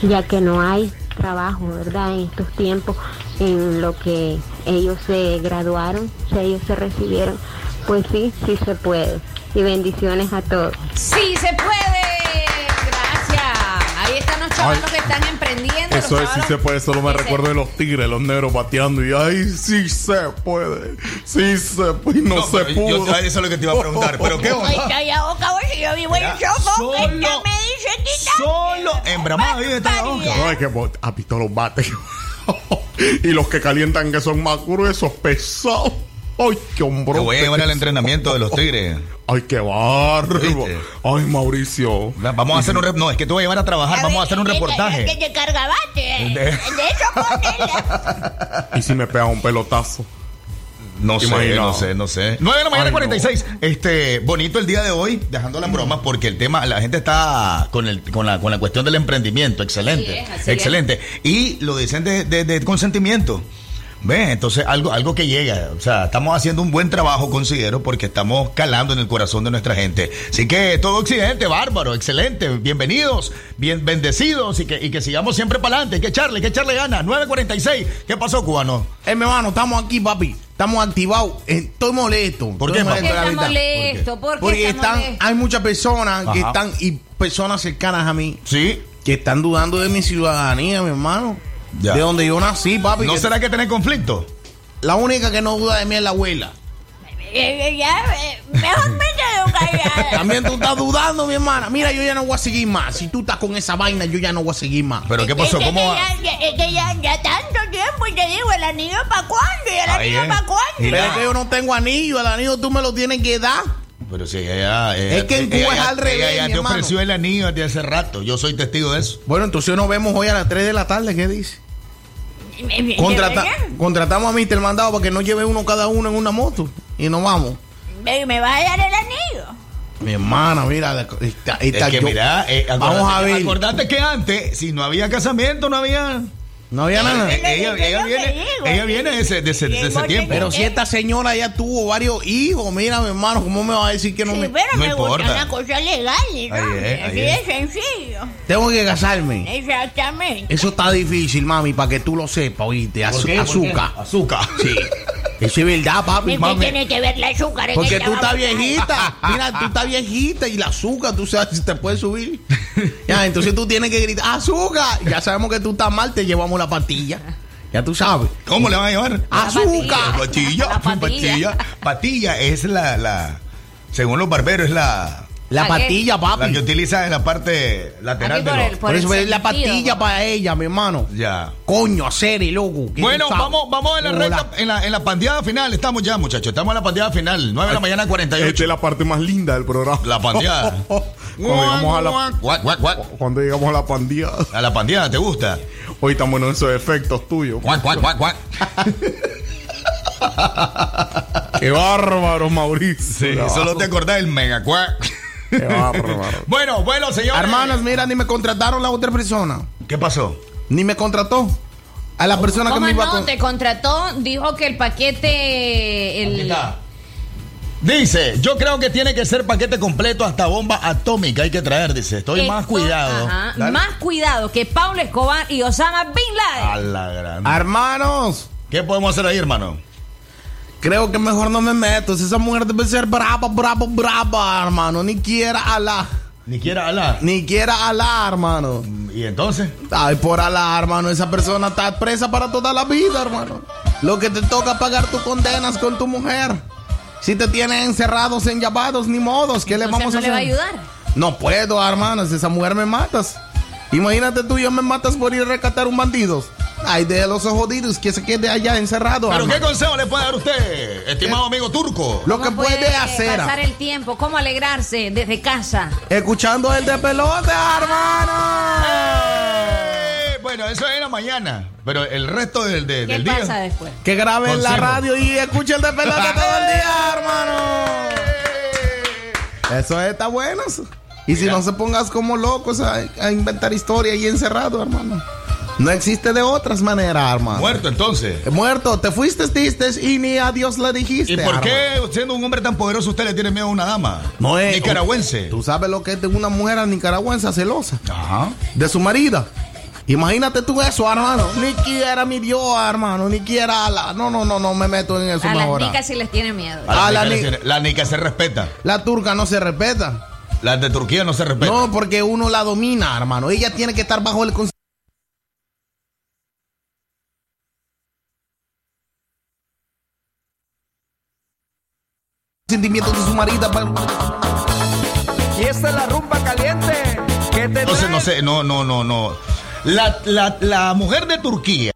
S43: ya que no hay trabajo, ¿verdad? En estos tiempos, en lo que ellos se graduaron, si ellos se recibieron, pues sí, sí se puede. Y bendiciones a todos.
S4: Sí se puede. Chavalos que están emprendiendo.
S44: Eso es, sí se puede, solo me recuerdo de los tigres, los negros bateando y ay, sí se puede, sí se puede, y no,
S2: No,
S44: se
S2: yo-
S44: pudo.
S2: yo- eso es lo que te iba a preguntar, pero ¿qué onda?
S5: Ay, calla boca, güey, si yo vivo en choco.
S2: solo-
S5: me dice quita.
S2: Solo en Bramada vive esta boca.
S44: No, es que ha visto los bates. y los que calientan que son más gruesos, pesados.
S6: Ay, qué hombro.
S2: Te voy a llevar al entrenamiento de los tigres.
S6: Ay, qué barro. Ay, Mauricio.
S2: Vamos a hacer un No, es que te voy a llevar a trabajar. Vamos a hacer un
S5: Que
S2: reportaje.
S5: te cargabate.
S2: De-
S5: De eso.
S6: ¿Y si me pega un pelotazo?
S2: No sé, no sé, no sé. 9 de la mañana,
S6: Ay, no.
S2: 46. Este, bonito el día de hoy, dejando las bromas, porque el tema, la gente está con, el, con, la, con la cuestión del emprendimiento. Excelente.
S4: Así es, así
S2: excelente. Y lo dicen de, de- de consentimiento. ¿Ves? Entonces, algo, algo que llega. O sea, estamos haciendo un buen trabajo, considero, porque estamos calando en el corazón de nuestra gente. Así que todo Occidente, bárbaro, excelente. Bienvenidos, bien bendecidos y que, y que sigamos siempre para adelante. Hay que echarle, hay que echarle ganas. 9.46. ¿Qué pasó, cubano?
S3: Eh, mi hermano, estamos aquí, papi. Estamos activados. Eh, Estoy molesto.
S2: ¿Por
S3: Estoy
S2: qué,
S3: molesto,
S4: Está molesto, ¿por qué
S3: Porque
S4: está
S3: están,
S4: molesto?
S3: hay muchas personas que están, y personas cercanas a mí,
S2: Sí.
S3: que están dudando de mi ciudadanía, mi hermano.
S2: Ya.
S3: De donde yo nací, papi.
S2: ¿No
S3: que-
S2: será que tenés conflicto?
S3: La única que no duda de mí es la abuela.
S5: Eh, eh, eh, mejor.
S3: También tú estás dudando, mi hermana. Mira, yo ya no voy a seguir más. Si tú estás con esa vaina, yo ya no voy a seguir más.
S2: ¿Pero qué
S5: Es
S2: pasó?
S5: que
S2: ¿Cómo va?
S5: ya, ya- es que ya, ya tanto tiempo y te digo, el anillo para cuándo y el
S2: Ahí
S5: anillo
S2: es.
S5: para cuándo.
S3: Es que yo no tengo anillo. El anillo tú me lo tienes que dar.
S2: Pero si ella, ella-
S3: Es que en
S2: ella-
S3: Cuba es
S2: ella-
S3: al revés,
S2: ella te
S3: hermano.
S2: ofreció el anillo desde hace rato. Yo soy testigo de eso.
S3: Bueno, entonces nos vemos hoy a las 3 de la tarde. ¿Qué dice? Contratamos a Mr. Mandado para que nos lleve uno cada uno en una moto. Y nos vamos.
S5: ¿Me, vas a dar el anillo?
S3: Mi hermana, mira.
S2: Es que
S3: yo-
S2: mira, eh,
S3: vamos a ver.
S2: Acordate que antes, si no había casamiento, no había.
S3: No había nada.
S2: Ella, ella viene, ella viene de ese, de ese, de ese tiempo.
S3: Pero si esta señora ya tuvo varios hijos, mira, mi hermano, ¿cómo me va a decir que no
S5: Sí,
S3: me.
S5: pero
S2: no
S5: me
S2: importa.
S5: gusta una cosa legal, ¿no?
S3: Ahí es,
S5: Así
S3: ahí
S5: de sencillo.
S3: Tengo que casarme.
S5: Exactamente.
S3: Eso está difícil, mami, para que tú lo sepas, oíste.
S2: ¿Por
S3: Azu- azúcar.
S2: Azúcar.
S3: Sí. Eso es verdad, papi.
S5: ¿Y qué
S3: mami.
S5: tiene que ver el azúcar en
S3: Porque tú estás viejita. Mira, tú estás viejita y el azúcar, tú sabes si te puede subir. Ya, entonces tú tienes que gritar, ¡azúcar! Ya sabemos que tú estás mal, te llevamos la pastilla. Ya tú sabes.
S2: ¿Cómo le van a llevar?
S3: ¡Azúcar!
S2: Patilla.
S4: La patilla.
S2: Patilla. Patilla es la, la. Según los barberos, es la.
S3: La
S4: ¿Para qué?
S3: pastilla,
S2: La
S3: papi.
S2: que utiliza en la parte lateral de
S4: por
S2: los.
S4: el-
S3: Por eso es la
S4: ¿no?
S3: para ella, mi hermano.
S2: Ya.
S3: Coño, hacer y loco.
S2: Bueno, vamos, vamos en la recta, en la, en la pandeada final. Estamos ya, muchachos. Estamos en la pandeada final. 9 de la mañana,
S6: Esta
S2: 48.
S6: es la parte más linda del programa.
S2: La pandeada.
S6: Cuando llegamos a la,
S2: Guac, guac, guac.
S6: cuando llegamos a la pandilla.
S2: A la pandeada, ¿te gusta?
S6: Hoy están buenos esos efectos tuyos.
S2: Guac, guac, guac, guac.
S6: Qué bárbaro, Mauricio.
S2: Sí, solo te acordás del mega cuac.
S6: Qué bárbaro.
S2: Bueno, bueno, señores.
S3: Hermanos, mira, ni me contrataron la otra persona.
S2: ¿Qué pasó?
S3: Ni me contrató. A la persona que
S4: ¿Cómo
S3: me iba a
S4: no?
S3: con-
S4: Te contrató, dijo que el paquete.
S2: Aquí
S4: El,
S2: está. Dice, yo creo que tiene que ser paquete completo hasta bomba atómica. Hay que traer, dice. Estoy más cuidado.
S4: ajá, más cuidado que Pablo Escobar y Osama Bin Laden.
S2: A la gran.
S3: Hermanos,
S2: ¿Qué podemos hacer ahí, hermano?
S3: Creo que mejor no me meto. Si esa mujer debe ser brava, brava, brava, hermano. Ni quiera Alá.
S2: Ni quiera hablar.
S3: Ni quiera Alá, hermano.
S2: ¿Y entonces?
S3: Ay, por Alá, hermano. Esa persona está presa para toda la vida, hermano. Lo que te toca pagar tus condenas con tu mujer. Si te tienen encerrados en llavados, ni modos. ¿Qué le vamos
S4: no
S3: a
S4: le va a
S3: hacer?
S4: ayudar.
S3: No puedo, hermano. Si esa mujer me matas. Imagínate tú, yo me matas por ir a rescatar un bandido. Ay, de los jodidos que se quede allá encerrado.
S2: ¿Pero qué consejo le puede dar usted, estimado amigo turco?
S3: Lo que
S4: ¿Cómo
S3: puede hacer.
S4: Pasar el tiempo, cómo alegrarse desde casa.
S3: Escuchando el de pelota, hermano.
S2: Eh, Bueno, eso es en la mañana. Pero el resto del, de-
S4: ¿Qué
S2: del
S4: pasa
S2: día.
S4: después?
S3: Que grabe en la radio y escuche el de pelota todo el día, hermano. Eso está bueno. Y si no se pongas como locos a, a inventar historia y encerrado, hermano. No existe de otras maneras, hermano.
S2: Muerto entonces.
S3: Muerto, te fuiste, diste y ni a Dios le dijiste.
S2: ¿Y por
S3: hermano.
S2: qué, siendo un hombre tan poderoso, usted le tiene miedo a una dama?
S3: No es.
S2: Nicaragüense.
S3: Tú sabes lo que es de una mujer nicaragüense celosa.
S2: Ajá.
S3: De su marida. Imagínate tú eso, hermano. Ni quiera mi Dios, hermano. Ni quiera la. No, no, no, no me meto en eso
S4: A las nicas sí les tiene miedo.
S2: A
S3: Ah,
S2: la,
S3: ni-
S2: la nica se respeta.
S3: La turca no se respeta.
S2: Las de Turquía no se respetan.
S3: No, porque uno la domina, hermano. Ella tiene que estar bajo el consentimiento de su marida. pa-
S14: Y esta es la rumba caliente que te
S2: Entonces,
S14: trae-
S2: no sé, no, no, no, no. La, la, la mujer de Turquía.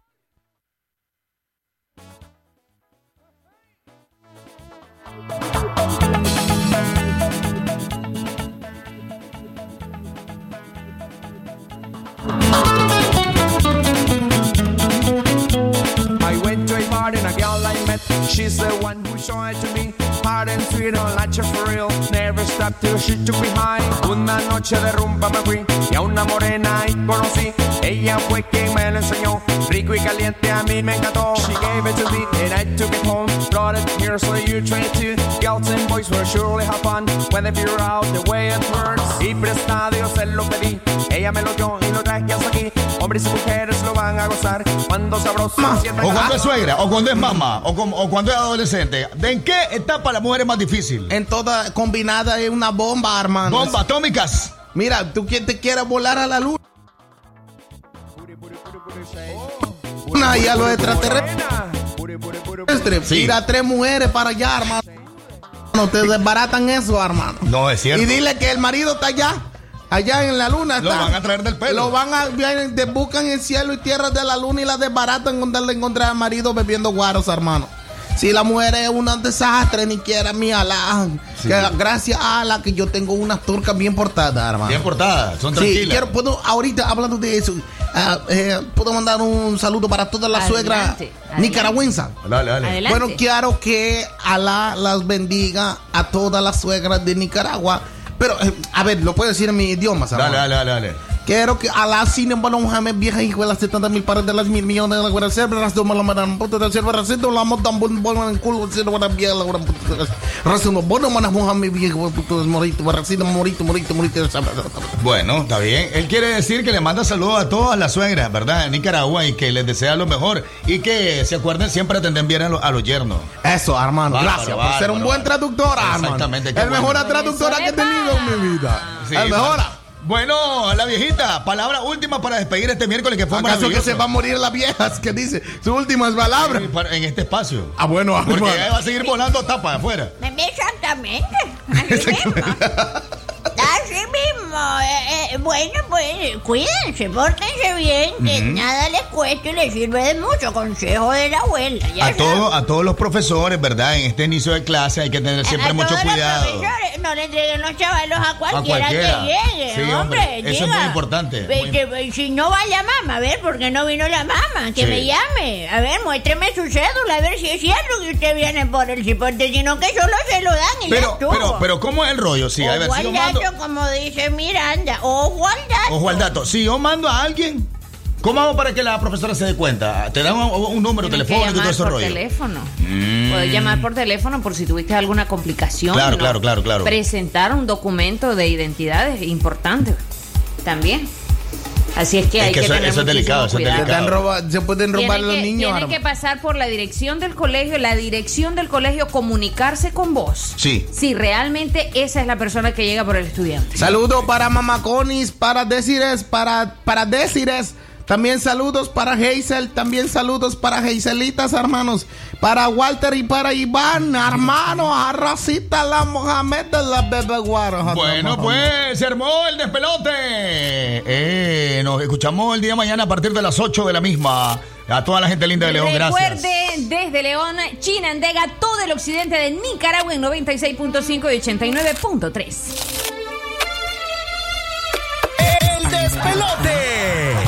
S14: She's the one who showed it to me. Hard and sweet, like you for real. Never stopped till she took me high. Una noche de rumba me fui y a una morena ahí conocí. Ella fue quien me lo enseñó. Rico y caliente a mí me encantó. She gave it to me and I took it home. Brought it here so you try it too. Girls and boys will surely have fun when they figure out the way it works. Y prestado yo se lo pedí. Ella me lo dio y lo traje hasta aquí. Hombres y mujeres lo van a gozar cuando sabroso
S2: O cuando es suegra, o cuando es mamá, o, cuando es adolescente. ¿De en qué etapa la mujer es más difícil?
S3: En toda combinada es una bomba, hermano.
S2: Bombas atómicas.
S3: Mira, tú quien te quiere volar a la luna. Una y a los extraterrestres. Tira tres mujeres para allá, hermano. No te desbaratan eso, hermano.
S2: No, es cierto.
S3: Y dile que el marido está allá. Allá en la luna
S2: Lo
S3: está.
S2: van a traer del pelo.
S3: Lo van a buscan el cielo y tierra de la luna y la desbaratan con darle encontrar al marido bebiendo guaros, hermano. Si la mujer es un desastre, ni quiera mi.
S2: Sí.
S3: Gracias a Alá que yo tengo unas turcas bien portadas, hermano.
S2: Bien portadas, son
S3: Sí,
S2: tranquilas.
S3: quiero, puedo, ahorita hablando de eso, eh, puedo mandar un saludo para todas las suegras nicaragüenses.
S2: Dale, dale.
S4: Adelante.
S3: Bueno, quiero que Alá las bendiga a todas las suegras de Nicaragua. Pero, eh, a ver, lo puedo decir en mi idioma, ¿sabes?
S2: Dale, dale, dale, dale.
S3: Quiero que Alá sin embargo Mohamed vieja hijo de las 70 mil pares de las mil millones de la guerra serva, las dos malas manas, puta de racito, la mota, bon, bon, en culo, la puta, racito, bueno, manas Mohamed viejo, puto, morito, racito, morito, morito, morito,
S2: Bueno, está bien. Él quiere decir que le manda saludos a todas las suegras, ¿verdad? En Nicaragua y que les desea lo mejor. Y que se acuerden siempre atender bien a, lo- a los yernos.
S3: Eso, hermano,
S2: Bárbaro,
S3: gracias por ser un buen traductor, hermano.
S2: Exactamente,
S3: El
S2: bueno.
S3: mejor traductora que he tenido en mi vida.
S2: Sí,
S3: el mejor.
S2: Bueno, la viejita, palabra última para despedir este miércoles que fue
S3: ¿Acaso que se va a morir las viejas? que dice? Sus últimas palabras.
S2: En este espacio.
S3: Ah, bueno,
S2: Porque
S3: hermano.
S2: ella va a seguir volando tapa afuera.
S5: Exactamente. Así mismo. Mismo. Eh, eh, bueno, pues cuídense, pórtense bien, que nada les cuesta y les sirve de mucho. Consejo de la abuela. ya
S2: A, todo, a todos los profesores, ¿verdad? En este inicio de clase hay que tener siempre
S5: a
S2: mucho
S5: todos los
S2: cuidado.
S5: profesores, no le entreguen los chavalos a cualquiera,
S2: cualquiera.
S5: que llegue.
S2: Sí,
S5: hombre,
S2: hombre, eso es muy importante, muy-
S5: que- si no va la mamá, a ver, ¿por qué no vino la mamá? Que
S2: Sí.
S5: me llame. A ver, muéstreme su cédula, a ver si es cierto que usted viene por el cipote, sino que solo se lo dan y ya
S2: Pero,
S5: estuvo.
S2: pero, pero, ¿cómo es el rollo? Si, a ver,
S5: Ojo
S2: si yo mando,
S5: dato, como dice Miranda. Ojo al dato.
S2: ojo al dato, si yo mando a alguien, ¿cómo hago para que la profesora se dé cuenta? ¿Te dan un, un número
S4: Tienes
S2: telefónico y todo ese
S4: por
S2: rollo?
S4: teléfono.
S2: Mm.
S4: Puedes llamar por teléfono por si tuviste alguna complicación.
S2: Claro,
S4: ¿no?
S2: claro, claro, claro.
S4: Presentar un documento de identidad es importante también. Así es que
S2: Es
S4: hay
S2: que
S4: que,
S2: eso-
S4: tener
S2: eso es delicado, eso es
S4: cuidado.
S3: Se, dan roba- se pueden robar
S4: Tiene
S3: los
S4: que,
S3: niños,
S4: tiene
S3: hermano.
S4: que pasar por la dirección del colegio, la dirección del colegio comunicarse con vos.
S2: Sí.
S4: Si realmente esa es la persona que llega por el estudiante.
S3: Saludos para Mamaconis, para Desires, para, para Desires. También saludos para Hazel, también saludos para Hazelitas, hermanos. Para Walter y para Iván, hermano. A Rosita la Mohamed de la Bebe Guaro.
S2: Bueno, pues se armó el despelote. Eh, nos escuchamos el día de mañana a partir de las 8 de la misma. A toda la gente linda de León, gracias.
S4: Recuerde, desde León, Chinandega, todo el occidente de Nicaragua en 96.5 y 89.3.
S1: El despelote.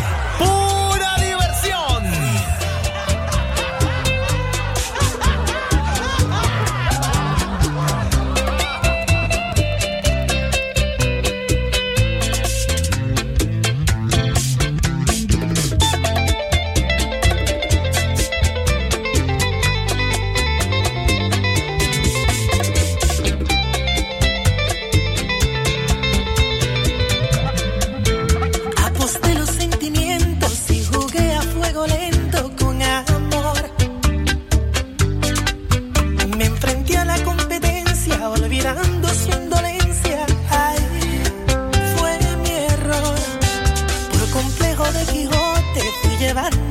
S38: Fui